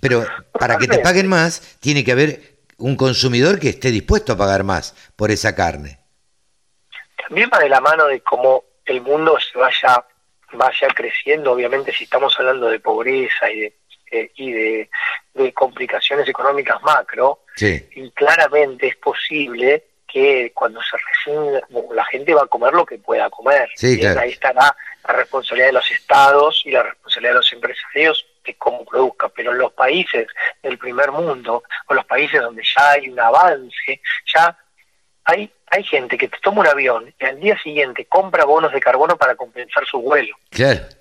Pero para que te paguen más, tiene que haber un consumidor que esté dispuesto a pagar más por esa carne. También va de la mano de cómo el mundo se vaya, vaya creciendo, obviamente si estamos hablando de pobreza y de, eh, y de, complicaciones económicas macro, y claramente es posible que cuando se recibe la gente va a comer lo que pueda comer. Sí, Ahí estará la responsabilidad de los estados y la responsabilidad de los empresarios de cómo produzca, pero en los países del primer mundo o los países donde ya hay un avance, ya hay hay gente que te toma un avión y al día siguiente compra bonos de carbono para compensar su vuelo.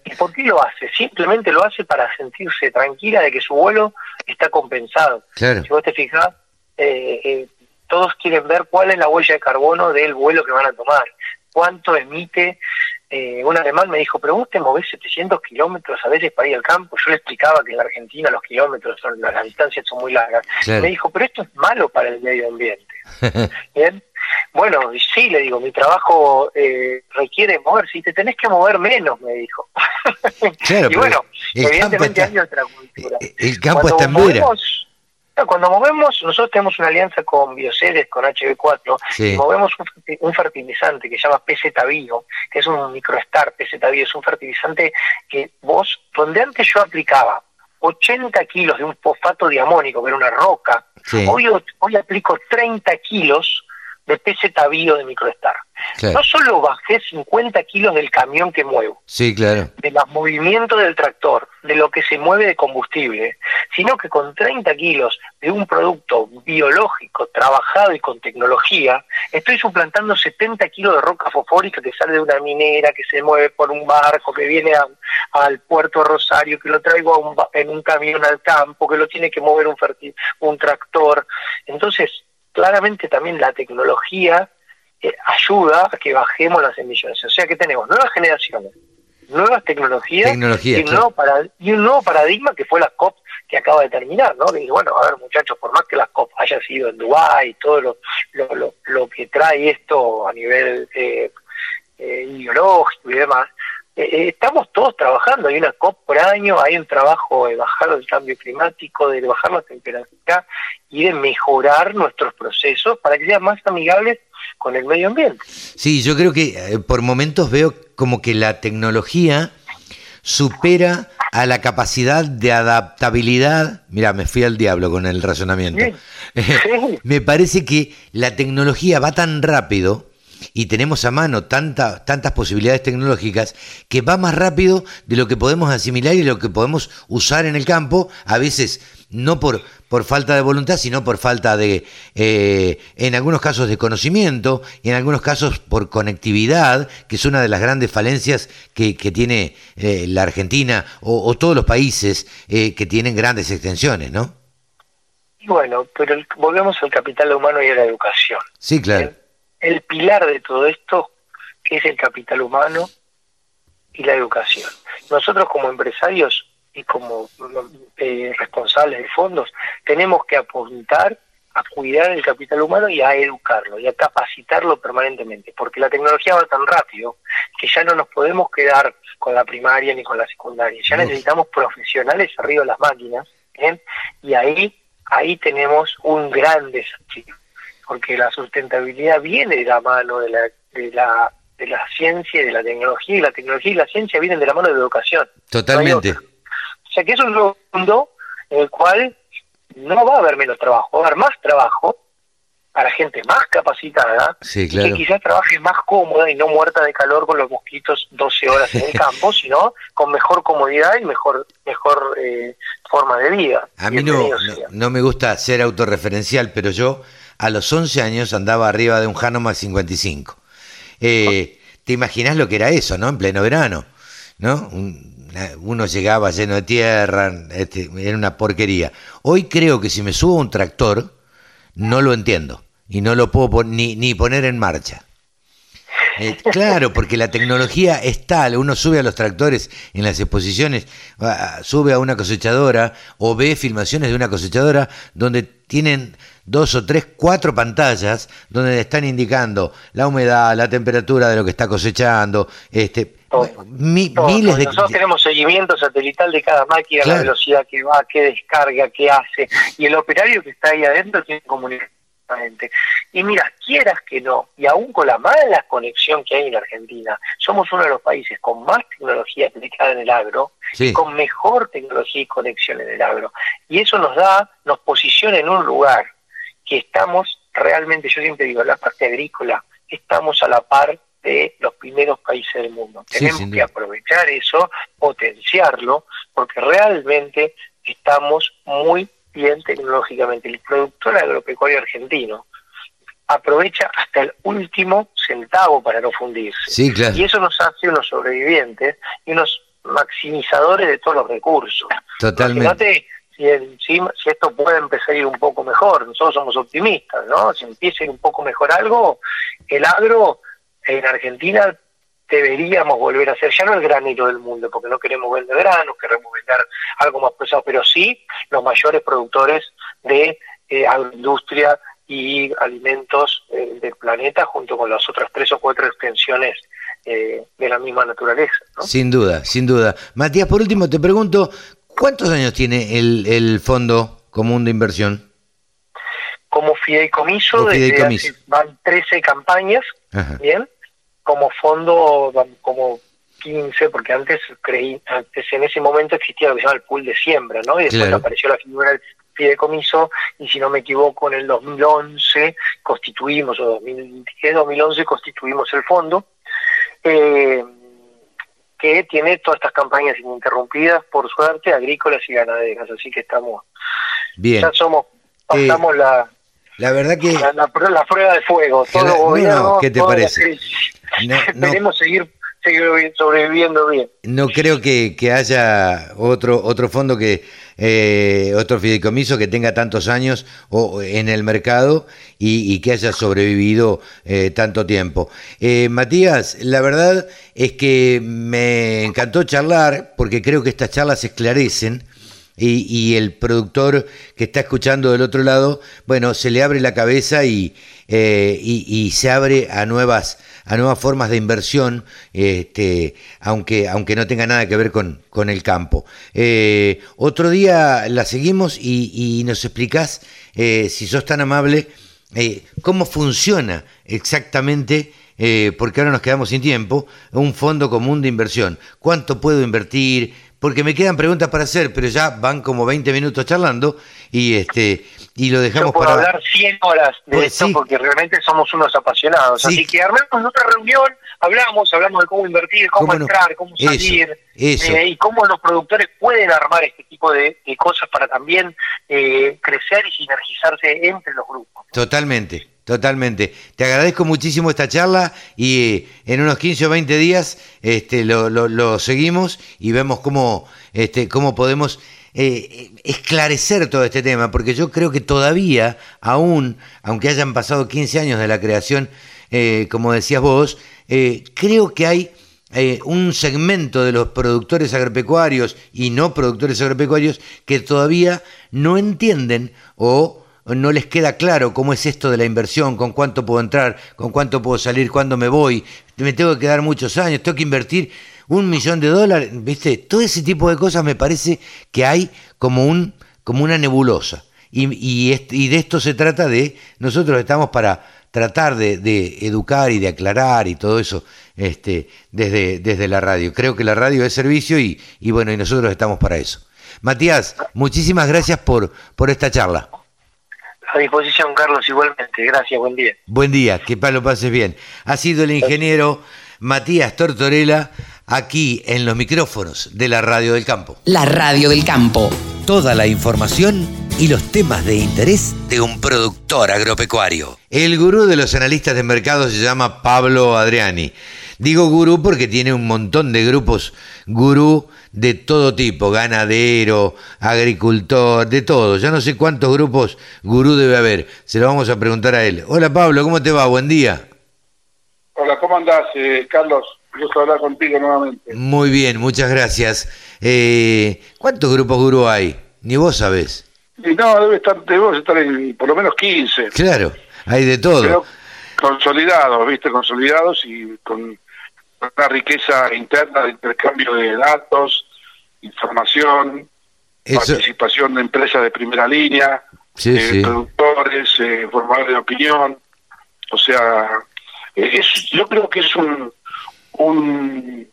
¿Y por qué lo hace? Simplemente lo hace para sentirse tranquila de que su vuelo está compensado. Si vos te fijas, eh, eh, todos quieren ver cuál es la huella de carbono del vuelo que van a tomar, cuánto emite eh, un alemán me dijo, pero vos te movés 700 kilómetros a veces para ir al campo. Yo le explicaba que en la Argentina los kilómetros, son, las, distancias son muy largas. Me dijo, pero esto es malo para el medio ambiente. [LAUGHS] Bien. Bueno, sí, le digo, mi trabajo eh, requiere mover, si te tenés que mover menos, me dijo. [LAUGHS] y bueno, evidentemente hay otra cultura. El campo está en cuando movemos, nosotros tenemos una alianza con Bioceres, con HB4, y movemos un, fertilizante que se llama PZ Bio, que es un microestar PZ Bio, es un fertilizante que vos, donde antes yo aplicaba 80 kilos de un fosfato diamónico, que era una roca, hoy, hoy aplico 30 kilos de PZ Bio de Microestar. No solo bajé 50 kilos del camión que muevo, sí, claro. de los movimientos del tractor, de lo que se mueve de combustible, sino que con 30 kilos de un producto biológico, trabajado y con tecnología, estoy suplantando 70 kilos de roca fosfórica que sale de una minera, que se mueve por un barco, que viene al puerto Rosario, que lo traigo en un camión al campo, que lo tiene que mover un, un tractor. Entonces, claramente también la tecnología eh, ayuda a que bajemos las emisiones. O sea que tenemos nuevas generaciones nuevas tecnologías y, un nuevo y un nuevo paradigma que fue la COP que acaba de terminar, ¿no? Y bueno, a ver muchachos, por más que la COP haya sido en Dubái, todo lo, lo, lo, que trae esto a nivel eh, eh, ideológico y demás, eh, eh, estamos todos trabajando, hay una COP por año, hay un trabajo de bajar el cambio climático, de bajar la temperatura y de mejorar nuestros procesos para que sean más amigables con el medio ambiente. Sí, yo creo que por momentos veo como que la tecnología supera a la capacidad de adaptabilidad. Mira, me fui al diablo con el razonamiento. [LAUGHS] me parece que la tecnología va tan rápido y tenemos a mano tanta, tantas posibilidades tecnológicas que va más rápido de lo que podemos asimilar y lo que podemos usar en el campo, a veces no por, por falta de voluntad, sino por falta de, eh, en algunos casos de conocimiento y en algunos casos por conectividad, que es una de las grandes falencias que, que tiene eh, la Argentina o, todos los países eh, que tienen grandes extensiones, ¿no? Bueno, pero volvemos al capital humano y a la educación. Sí, claro el pilar de todo esto es el capital humano y la educación. Nosotros como empresarios y como eh, responsables de fondos tenemos que apuntar a cuidar el capital humano y a educarlo y a capacitarlo permanentemente, porque la tecnología va tan rápido que ya no nos podemos quedar con la primaria ni con la secundaria, ya necesitamos profesionales arriba de las máquinas, y ahí ahí tenemos un gran desafío porque la sustentabilidad viene de la mano de la, de la, de la ciencia y de la tecnología, y la tecnología y la ciencia vienen de la mano de la educación. Totalmente. o sea que es un mundo en el cual no va a haber menos trabajo, va a haber más trabajo para gente más capacitada, sí, claro. que quizás trabaje más cómoda y no muerta de calor con los mosquitos 12 horas en el [LAUGHS] campo, sino con mejor comodidad y mejor mejor eh, forma de vida. A mí no, no, me gusta ser autorreferencial, pero yo a los 11 años andaba arriba de un Hanomag 55. Eh, ¿Te imaginas lo que era eso, no? En pleno verano, ¿no? uno llegaba lleno de tierra, este, era una porquería. Hoy creo que si me subo a un tractor, no lo entiendo y no lo puedo ni, ni poner en marcha. Eh, claro, porque la tecnología es tal, uno sube a los tractores en las exposiciones, sube a una cosechadora o ve filmaciones de una cosechadora donde tienen dos o tres, cuatro pantallas donde están indicando la humedad, la temperatura de lo que está cosechando, este, miles de... Nosotros tenemos seguimiento satelital de cada máquina, la velocidad que va, qué descarga, qué hace, y el operario que está ahí adentro tiene comunicación. Y mira, quieras que no, y aún con la mala conexión que hay en Argentina, somos uno de los países con más tecnología aplicada en el agro, con mejor tecnología y conexión en el agro. Y eso nos da, nos posiciona en un lugar que estamos realmente, yo siempre digo, la parte agrícola, estamos a la par de los primeros países del mundo. Tenemos que aprovechar eso, potenciarlo, porque realmente estamos muy bien tecnológicamente. El productor agropecuario argentino aprovecha hasta el último centavo para no fundirse. Y eso nos hace unos sobrevivientes y unos maximizadores de todos los recursos. Totalmente si, si esto puede empezar a ir un poco mejor. Nosotros somos optimistas, ¿no? Si empieza a ir un poco mejor algo, el agro en Argentina deberíamos volver a ser, ya no el granero del mundo, porque no queremos vender granos, queremos vender algo más pesado, pero sí los mayores productores de eh, agroindustria y alimentos eh, del planeta junto con las otras tres o cuatro extensiones eh, de la misma naturaleza. Sin duda, sin duda. Matías, por último te pregunto, ¿Cuántos años tiene el, el Fondo Común de Inversión? Como fideicomiso, van 13 campañas, ¿bien? Como fondo van como 15, porque antes creí, antes en ese momento existía lo que se llama el pool de siembra, ¿no? Y después apareció la figura del fideicomiso, y si no me equivoco, en el 2011 constituimos, o 2010, 2011 constituimos el fondo. Eh, que tiene todas estas campañas ininterrumpidas, por suerte, agrícolas y ganaderas. Así que estamos. Bien. Ya somos. Pasamos eh, la. La verdad que. La, prueba de fuego. Todo no, ¿Qué te parece? Esperemos [LAUGHS] seguir sobreviviendo bien. No creo que, que haya otro otro fondo que eh, otro fideicomiso que tenga tantos años o, en el mercado y, que haya sobrevivido eh, tanto tiempo. Eh, Matías, la verdad es que me encantó charlar porque creo que estas charlas esclarecen y, el productor que está escuchando del otro lado, bueno, se le abre la cabeza y, eh, y, se abre a nuevas, a nuevas formas de inversión, este, aunque, aunque no tenga nada que ver con, con el campo. Eh, otro día la seguimos y, nos explicás, eh, si sos tan amable, cómo funciona exactamente porque ahora nos quedamos sin tiempo, un fondo común de inversión. ¿Cuánto puedo invertir? Porque me quedan preguntas para hacer, pero ya van como 20 minutos charlando y este y lo dejamos Yo puedo hablar 100 horas de pues esto porque realmente somos unos apasionados. Así que armamos otra reunión, hablamos, hablamos de cómo invertir, cómo, entrar, cómo salir eh, y cómo los productores pueden armar este tipo de, cosas para también eh, crecer y sinergizarse entre los grupos. Totalmente. Totalmente. Te agradezco muchísimo esta charla y eh, en unos 15 o 20 días este, lo, seguimos y vemos cómo, este, cómo podemos eh, esclarecer todo este tema, porque yo creo que todavía, aún, aunque hayan pasado 15 años de la creación, eh, como decías vos, creo que hay un segmento de los productores agropecuarios y no productores agropecuarios que todavía no entienden o no les queda claro cómo es esto de la inversión, con cuánto puedo entrar, con cuánto puedo salir, cuándo me voy, me tengo que quedar muchos años, tengo que invertir un millón de dólares, ¿viste? Todo ese tipo de cosas me parece que hay como, un, como una nebulosa. Y, y, de esto se trata de, nosotros estamos para tratar de, educar y de aclarar y todo eso este, desde, desde la radio. Creo que la radio es servicio y, y bueno, y nosotros estamos para eso. Matías, muchísimas gracias por, por esta charla. A disposición, Carlos, igualmente. Gracias, buen día. Buen día, que lo pases bien. Ha sido el ingeniero Matías Tortorella aquí en los micrófonos de la Radio del Campo. La Radio del Campo. Toda la información y los temas de interés de un productor agropecuario. El gurú de los analistas de mercado se llama Pablo Adriani. Digo gurú porque tiene un montón de grupos gurú de todo tipo, ganadero, agricultor, de todo. Ya no sé cuántos grupos gurú debe haber. Se lo vamos a preguntar a él. Hola Pablo, ¿cómo te va? Buen día. Hola, ¿cómo andás, eh, Carlos? Gusto hablar contigo nuevamente. Muy bien, muchas gracias. Eh, ¿Cuántos grupos gurú hay? Ni vos sabés. no, debe estar, debemos estar en por lo menos 15. Claro, hay de todo. consolidados, ¿viste? Consolidados y con una riqueza interna de intercambio de datos, información, participación de empresas de primera línea, eh, productores, eh, formadores de opinión. O sea, es, yo creo que es un, un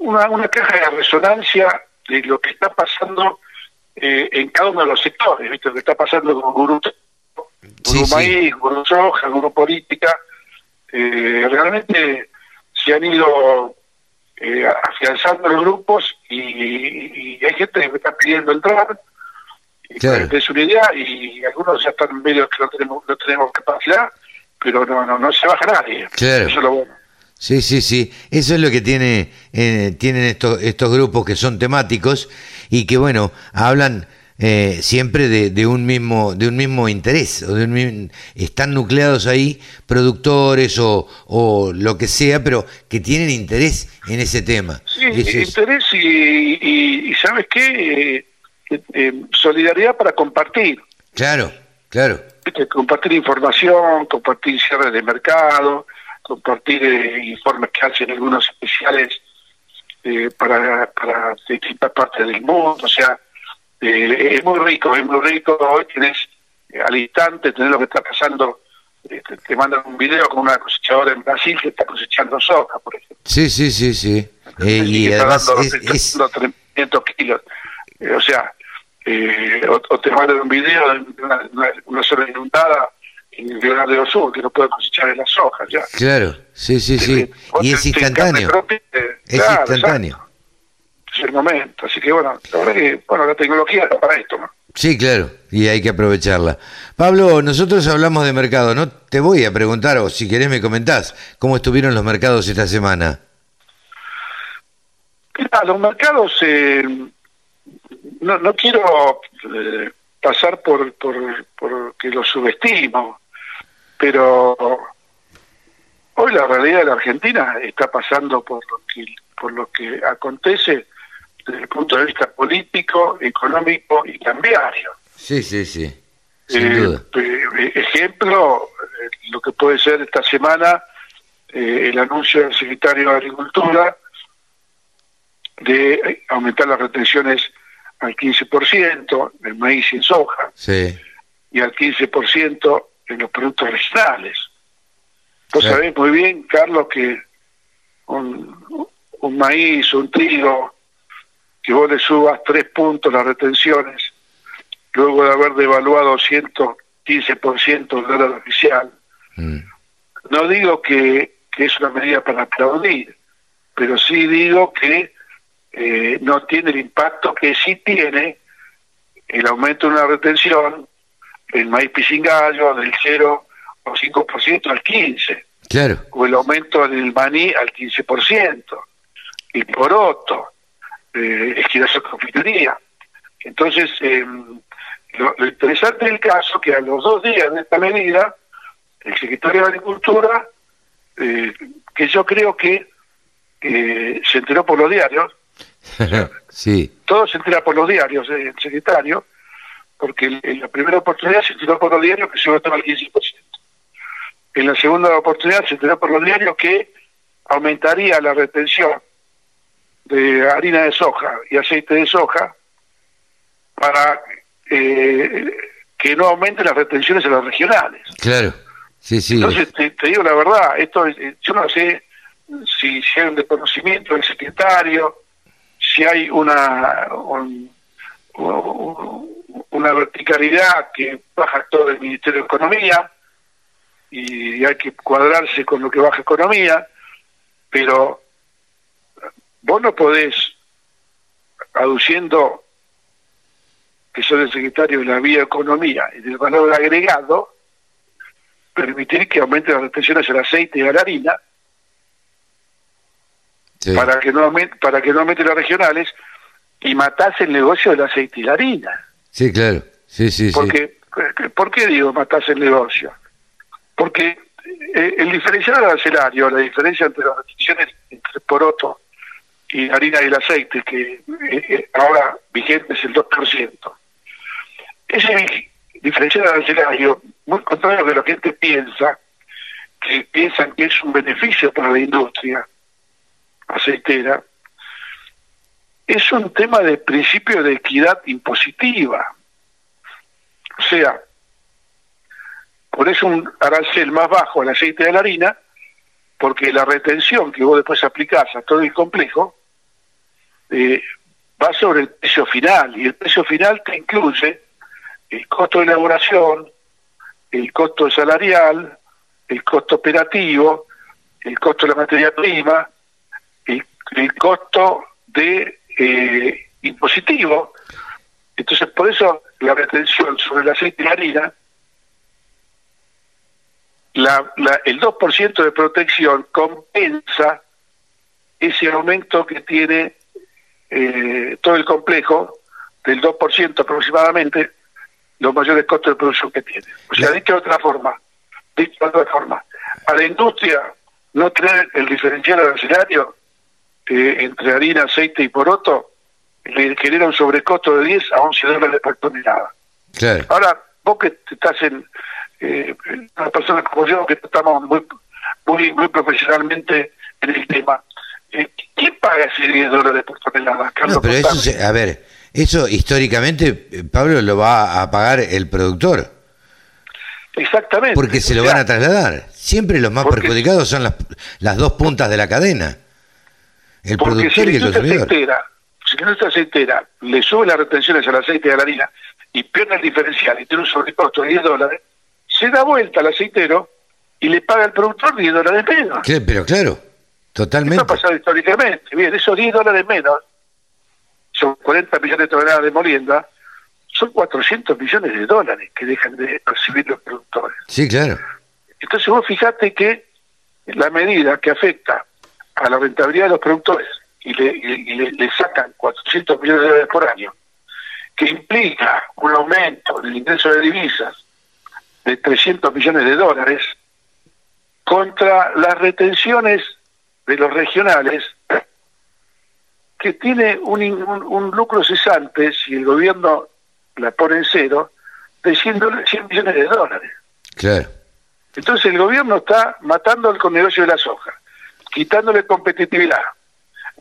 una, una caja de resonancia de lo que está pasando eh, en cada uno de los sectores, ¿viste? Lo que está pasando con Gurú, Gurú Maíz, Gurú Soja, Gurú Política, eh, realmente se han ido eh, afianzando los grupos y, hay gente que me está pidiendo entrar claro. es una idea y algunos ya están medio que no tenemos, no tenemos capacidad pero no, no, no se baja nadie eso es lo bueno Sí, sí, sí. Eso es lo que tiene, eh, tienen estos, estos grupos que son temáticos y que, bueno, hablan eh, siempre de, un mismo de un mismo interés o de están nucleados ahí productores o, o, lo que sea pero que tienen interés en ese tema. Sí interés y, y, sabes qué eh, eh, solidaridad para compartir. Claro claro. Compartir información compartir cierres de mercado compartir informes que hacen algunos especiales para para distintas partes del mundo o sea eh, es muy rico, es muy rico. Hoy tienes eh, al instante, tenés lo que está pasando. Este, te mandan un video con una cosechadora en Brasil que está cosechando soja, por ejemplo. Sí, sí, sí, sí. Eh, y, además es, es... 300 kilos. o sea, o, te mandan un video de una, zona inundada en Río Sur que no puede cosechar en las soja. Ya. Claro, sí, sí, sí. y es instantáneo. es instantáneo es el momento. Así que bueno, la verdad que bueno, la tecnología está para esto, ¿no? Sí, claro, y hay que aprovecharla. Pablo, nosotros hablamos de mercado, no te voy a preguntar, o si querés me comentás, cómo estuvieron los mercados esta semana. los mercados, eh, no, no quiero eh, pasar por, por, por que los subestimo, pero hoy la realidad de la Argentina está pasando por lo que, por lo que acontece desde el punto de vista político, económico y cambiario. Sí, sí, sí. Sin eh, duda. Eh, ejemplo, eh, lo que puede ser esta semana el anuncio del secretario de Agricultura de aumentar las retenciones al 15% en maíz y en soja sí. y al 15% en los productos regionales. Vos sabés muy bien, Carlos, que un, un maíz, un trigo, que vos le subas tres puntos las retenciones, luego de haber devaluado 115% el dólar oficial. Mm. No digo que, que, es una medida para aplaudir, pero sí digo que eh, no tiene el impacto que sí tiene el aumento de una retención, el maíz pisingallo del 0 o 5% al 15%, claro. o el aumento del maní al 15%, y poroto, eh, esquilazo confitería. Entonces, eh, lo, interesante del caso que a los dos días de esta medida, el secretario de Agricultura, eh, que yo creo que eh, se enteró por los diarios, [LAUGHS] sí. todo se entera por los diarios, el secretario, porque en la primera oportunidad se enteró por los diarios que se iba a tomar el 15%. En la segunda oportunidad se enteró por los diarios que aumentaría la retención de harina de soja y aceite de soja para eh, que no aumenten las retenciones en las regionales. Claro, sí, sí. Entonces, te, digo la verdad, esto yo no sé si, si hay un desconocimiento del secretario, si hay una una verticalidad que baja todo el Ministerio de Economía y hay que cuadrarse con lo que baja Economía, pero vos no podés, aduciendo que soy el secretario de la Economía y del valor agregado, permitir que aumente las retenciones al aceite y a la harina, para que no aumente, para que no aumente las regionales y matase el negocio del aceite y la harina. Sí, claro. Sí, sí, Porque, ¿Por qué digo matase el negocio? Porque eh, el diferencial arancelario, la diferencia entre las retenciones entre poroto y harina y el aceite, que eh, eh, ahora vigente es el 2%. Ese diferencial arancelario, muy contrario a lo que la gente piensa, que piensan que es un beneficio para la industria aceitera, es un tema de principio de equidad impositiva. O sea, por eso un arancel más bajo al aceite de la harina, porque la retención que vos después aplicás a todo el complejo eh, va sobre el precio final, y el precio final te incluye el costo de elaboración, el costo salarial, el costo operativo, el costo de la materia prima, el, costo de eh, impositivo. Entonces, por eso la retención sobre el aceite y la harina la, el 2% de protección compensa ese aumento que tiene eh, todo el complejo del 2% aproximadamente los mayores costos de producción que tiene. O sea, dicho de otra forma, dicho de otra forma, a la industria no tener el diferencial arancelario eh, entre harina, aceite y poroto le genera un sobrecosto de 10 a 11 dólares por tonelada. Ahora, vos que estás en, eh, una persona como yo que estamos muy, muy, muy profesionalmente en el tema. ¿Quién paga ese 10 dólares por tonelada? Carlos no, pero eso, a ver, eso históricamente, eh, Pablo, lo va a pagar el productor. Exactamente. Porque se lo van a trasladar. Siempre los más perjudicados son las, las dos puntas de la cadena. El productor y el consumidor. si no está aceitera le sube las retenciones al aceite a la harina y pierde el diferencial y tiene un sobrecosto de 10 dólares, se da vuelta al aceitero y le paga al productor 10 dólares menos. pero claro, totalmente. Esto ha pasado históricamente. Bien, esos 10 dólares menos, son 40 millones de toneladas de molienda, son 400 millones de dólares que dejan de recibir los productores. Sí, claro. Entonces vos fijate que la medida que afecta a la rentabilidad de los productores y le, le, sacan 400 millones de dólares por año, que implica un aumento del ingreso de divisas de 300 millones de dólares, contra las retenciones de los regionales, que tiene un, un, lucro cesante, si el gobierno la pone en cero, de 100, 100 millones de dólares. Claro. Entonces el gobierno está matando el negocio de la soja, quitándole competitividad,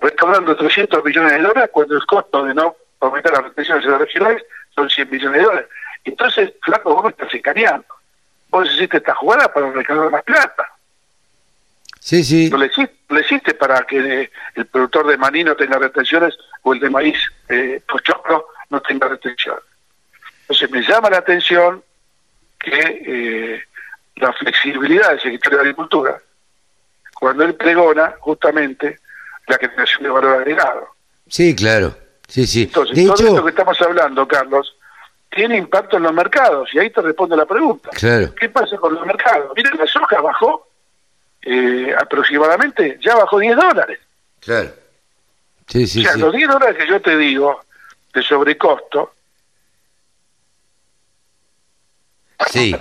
restaurando 300 millones de dólares cuando el costo de no aumentar las retenciones de los regionales son 100 millones de dólares. Entonces, flaco, vos me estás engañando. Vos hiciste esta jugada para recaudar más plata. Sí, sí. No le, hiciste, para que el productor de maní no tenga retenciones o el de maíz eh, pochoclo no tenga retenciones. Entonces me llama la atención que eh, la flexibilidad del secretario de Agricultura, cuando él pregona justamente la creación de valor agregado. Sí, claro. Sí, sí. Entonces, todo esto que estamos hablando, Carlos, tiene impacto en los mercados. Y ahí te responde la pregunta. Claro. ¿Qué pasa con los mercados? Miren, la soja bajó eh, aproximadamente, ya bajó 10 dólares. Claro. Sí, sí, o sea, los 10 dólares que yo te digo de sobrecosto. Sí.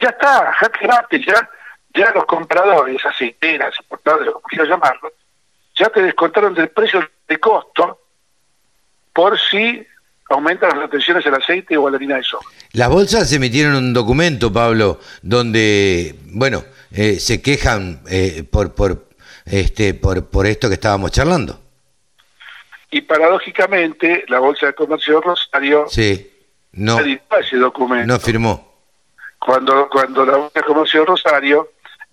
Ya está, ya ya, ya los compradores, aceiteras, importadores, como quieras llamarlo, ya te descontaron del precio de costo por si aumentan las retenciones al aceite o a la harina de soja. Las bolsas emitieron un documento, Pablo, donde, bueno, eh, se quejan eh, por, por, este, por, por esto que estábamos charlando. Y paradójicamente, la Bolsa de Comercio de Rosario sí, no, ese documento. No firmó. Cuando, cuando la Bolsa de Comercio de Rosario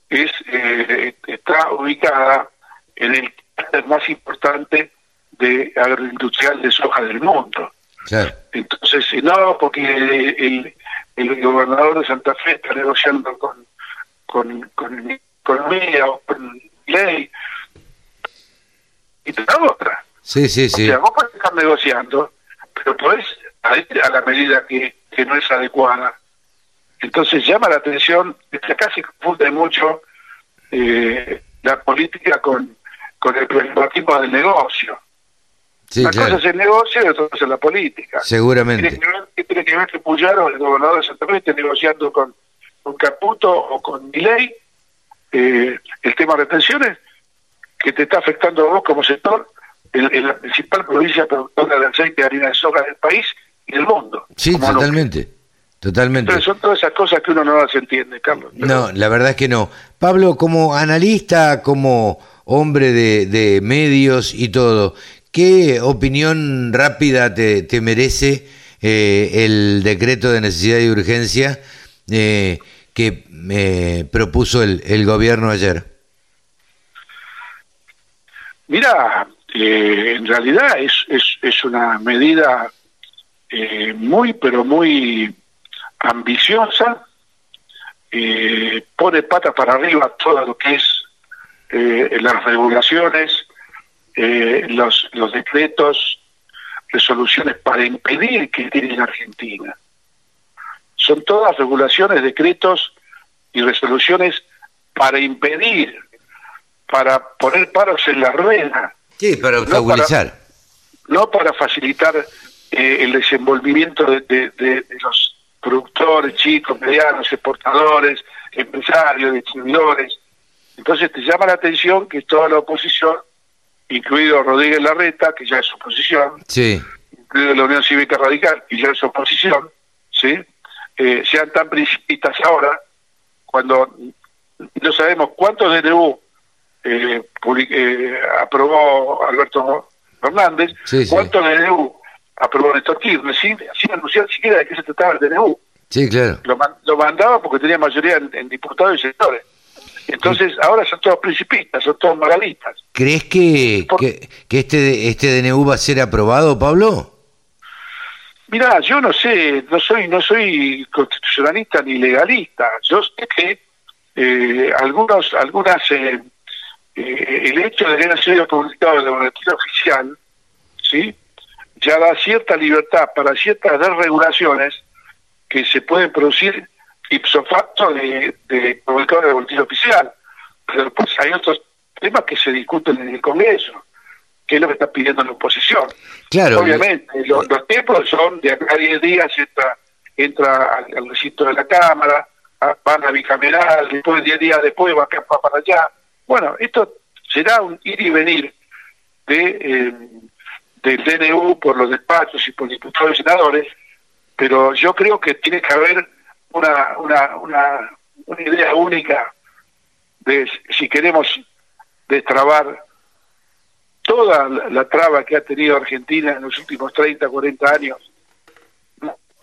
es, eh, está ubicada en el más importante de agroindustrial de soja del mundo. Entonces, no, porque el, el, gobernador de Santa Fe está negociando con, con, con economía o con ley, y te da otra. Sí, sí, sí. O sea, vos podés estar negociando, pero podés ir a la medida que, que no es adecuada. Entonces llama la atención, acá se confunde mucho eh, la política con, con el pragmatismo del negocio. Una cosa es el negocio y otra cosa es la política. Seguramente. Tiene que ver, tiene que, ver que Puyaro, el gobernador de Santa Fe, esté negociando con, con Caputo o con Miley eh, el tema de retenciones que te está afectando a vos como sector en, la principal provincia productora de aceite y harina de soja del país y del mundo. Sí, totalmente. Totalmente. Entonces son todas esas cosas que uno no las entiende, Carlos. No, la verdad es que no. Pablo, como analista, como hombre de, de medios y todo, ¿Qué opinión rápida te, te merece eh, el decreto de necesidad y urgencia eh, que eh, propuso el, gobierno ayer? Mira, en realidad es, es, es una medida muy, pero muy ambiciosa, pone patas para arriba todo lo que es las regulaciones, eh, los, los decretos, resoluciones para impedir que tiene en Argentina. Son todas regulaciones, decretos y resoluciones para impedir, para poner paros en la rueda. Sí, para obstaculizar. No, para facilitar eh, el desenvolvimiento de, de, los productores, chicos, medianos, exportadores, empresarios, distribuidores. Entonces te llama la atención que toda la oposición incluido Rodríguez Larreta, que ya es oposición, sí. incluido la Unión Cívica Radical, que ya es oposición, ¿sí? Eh, sean tan principistas ahora, cuando no sabemos cuántos DNU eh, eh, aprobó Alberto Fernández, cuántos DNU aprobó Néstor Kirchner, sin, sin anunciar siquiera de qué se trataba el DNU. Sí, claro. Lo, mandaba porque tenía mayoría en diputados y sectores. Entonces ahora son todos principistas, son todos moralistas. ¿Crees que, que, este, este DNU va a ser aprobado, Pablo? Mira, yo no sé, no soy no soy constitucionalista ni legalista. Yo sé que eh, algunos, algunas, eh, eh, el hecho de que haya sido publicado en la boletín oficial, ¿sí? ya da cierta libertad para ciertas desregulaciones que se pueden producir ipso facto de, de publicado en el boletín oficial. Pero después hay otros temas que se discuten en el Congreso, que es lo que está pidiendo la oposición. Claro. Obviamente, los, tiempos son de acá a 10 días entra, entra al, al recinto de la Cámara, van a bicameral, después 10 días después va, va para allá. Bueno, esto será un ir y venir de eh, del DNU por los despachos y por diputados y senadores, pero yo creo que tiene que haber una, una, una, una idea única de si queremos destrabar toda la, traba que ha tenido Argentina en los últimos 30, 40 años,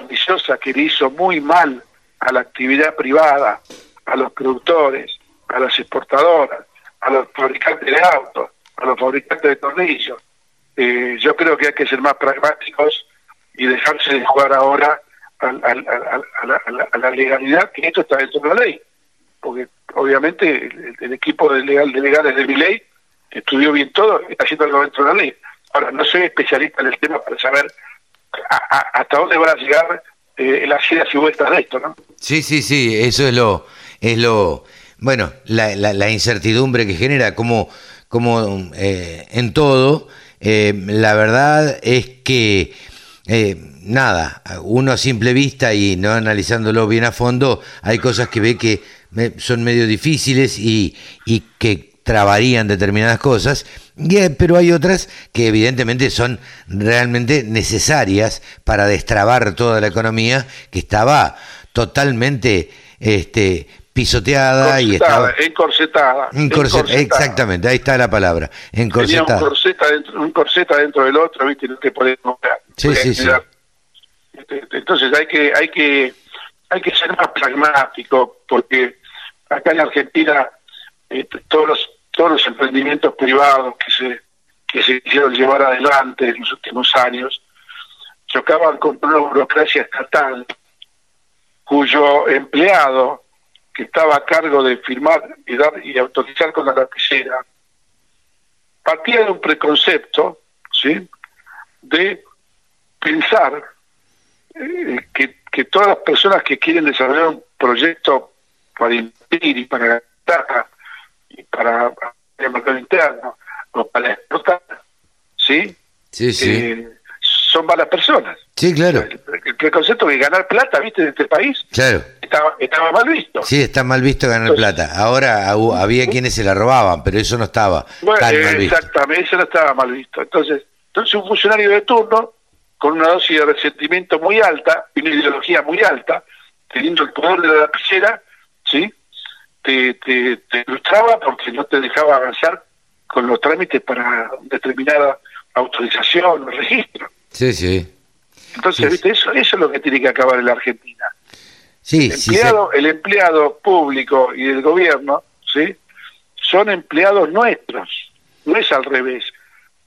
ambiciosa que le hizo muy mal a la actividad privada, a los productores, a las exportadoras, a los fabricantes de autos, a los fabricantes de tornillos. Eh, yo creo que hay que ser más pragmáticos y dejarse de jugar ahora a, la, legalidad, que esto está dentro de la ley. Porque obviamente el, equipo de, legal, de legales de mi ley estudió bien todo, está haciendo algo dentro de la ley. Ahora, no soy especialista en el tema para saber hasta dónde van a llegar eh, las ideas y vueltas de esto, ¿no? Sí, sí, sí, eso es lo, es lo, bueno, la, la, incertidumbre que genera, como, como eh, en todo, eh, la verdad es que eh, nada, uno a simple vista y no analizándolo bien a fondo, hay cosas que ve que son medio difíciles y, y que trabarían determinadas cosas, pero hay otras que evidentemente son realmente necesarias para destrabar toda la economía que estaba totalmente este, pisoteada y estaba encorsetada, exactamente ahí está la palabra encorsetada un corseta dentro, un del otro viste no te podemos sí, sí, sí. Este, entonces hay que hay que hay que ser más pragmático porque acá en Argentina este, todos los todos los emprendimientos privados que se que se quisieron llevar adelante en los últimos años chocaban con una burocracia estatal cuyo empleado que estaba a cargo de firmar y dar y autorizar con la lapicera, partía de un preconcepto, ¿sí? De pensar eh, que, que, todas las personas que quieren desarrollar un proyecto para impedir y para gastar y para el mercado interno o para exportar, ¿sí? Sí, sí. Eh, son malas personas. Sí, claro. El, preconcepto de ganar plata, ¿viste? De este país. Claro. Estaba, estaba mal visto. Sí, está mal visto ganar plata. Ahora había quienes se la robaban, pero eso no estaba bueno, tan mal visto. Exactamente, eso no estaba mal visto. Entonces, entonces un funcionario de turno, con una dosis de resentimiento muy alta, y una ideología muy alta, teniendo el poder de la lapicera, ¿sí? Te, te, te frustraba porque no te dejaba avanzar con los trámites para determinada autorización o registro. Sí, sí. Entonces, ¿viste? Eso, eso es lo que tiene que acabar en la Argentina. Sí, el, empleado, el empleado público y del gobierno, ¿sí? Son empleados nuestros, no es al revés.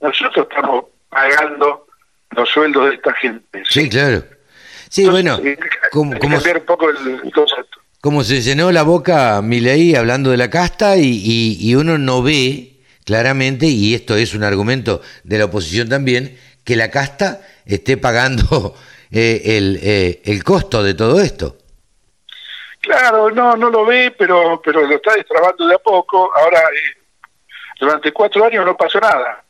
Nosotros estamos pagando los sueldos de esta gente. Sí, claro. Sí, bueno, como, como, un poco el, Como se llenó la boca Milei hablando de la casta y, y, y uno no ve claramente, y esto es un argumento de la oposición también, que la casta esté pagando [LAUGHS] eh, el, eh, el costo de todo esto. Claro, no, no lo ve, pero, pero lo está destrabando de a poco. Ahora, eh, durante cuatro años no pasó nada.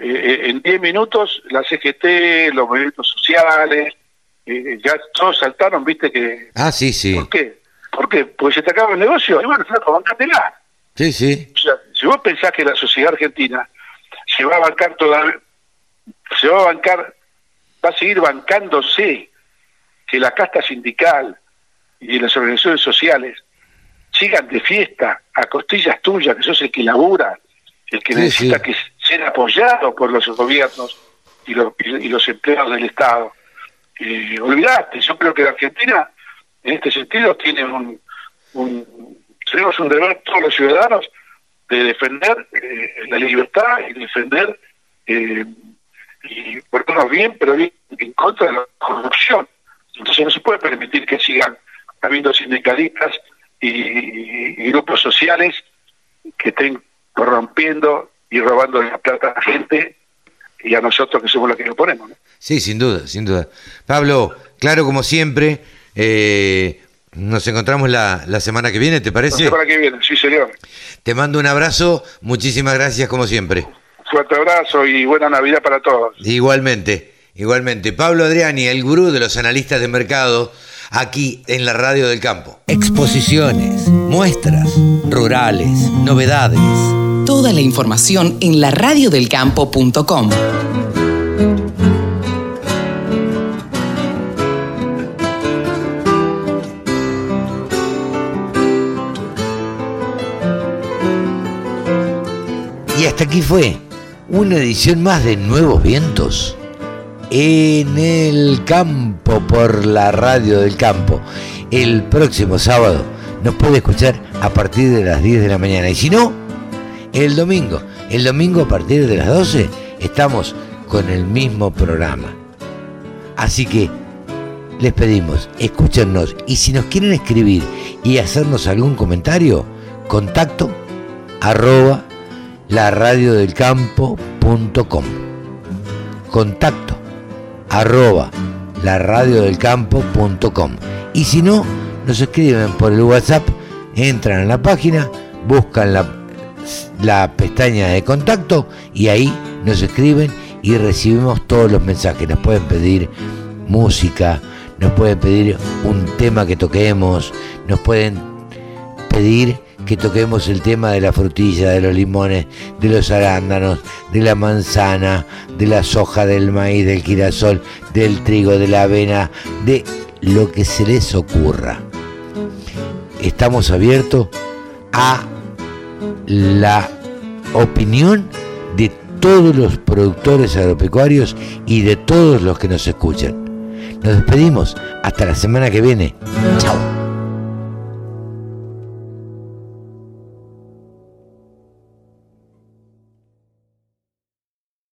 en diez minutos la CGT, los movimientos sociales, ya todos saltaron, viste que... Ah, sí, sí. ¿Por qué? ¿Por qué? Porque se te acaba el negocio y bueno, flaco, bancatela. Sí, sí. O sea, si vos pensás que la sociedad argentina se va a bancar todavía, se va a bancar, va a seguir bancándose que la casta sindical y las organizaciones sociales sigan de fiesta a costillas tuyas, que sos el que labura, el que necesita que ser apoyado por los gobiernos y los, y los empleados del Estado. Eh, olvidate, yo creo que la Argentina en este sentido tiene un, tenemos un deber todos los ciudadanos de defender eh, la libertad y defender eh, y portarnos bien, pero bien en contra de la corrupción. Entonces no se puede permitir que sigan habiendo sindicalistas y, grupos sociales que estén corrompiendo y robando la plata a la gente y a nosotros que somos los que lo ponemos. Sí, sin duda, sin duda. Pablo, claro como siempre, eh, nos encontramos la, la, semana que viene, ¿te parece? La semana que viene, sí, señor. Te mando un abrazo, muchísimas gracias como siempre. Fuerte abrazo y buena Navidad para todos. Igualmente, igualmente. Pablo Adriani, el gurú de los analistas de mercado, aquí en la Radio del Campo. Exposiciones, muestras, rurales, novedades. Toda la información en laradiodelcampo.com. Hasta aquí fue una edición más de Nuevos Vientos en el campo por la radio del campo. El próximo sábado nos puede escuchar a partir de las 10 de la mañana. Y si no, el domingo. El domingo a partir de las 12 estamos con el mismo programa. Así que les pedimos, escúchenos y si nos quieren escribir y hacernos algún comentario, contacto arroba laradiodelcampo.com. Contacto arroba laradiodelcampo.com. Y si no, nos escriben por el WhatsApp, entran en la página, buscan la, la pestaña de contacto y ahí nos escriben y recibimos todos los mensajes. Nos pueden pedir música, nos pueden pedir un tema que toquemos, nos pueden pedir que toquemos el tema de la frutilla, de los limones, de los arándanos, de la manzana, de la soja, del maíz, del girasol, del trigo, de la avena, de lo que se les ocurra. Estamos abiertos a la opinión de todos los productores agropecuarios y de todos los que nos escuchan. Nos despedimos hasta la semana que viene. Chao.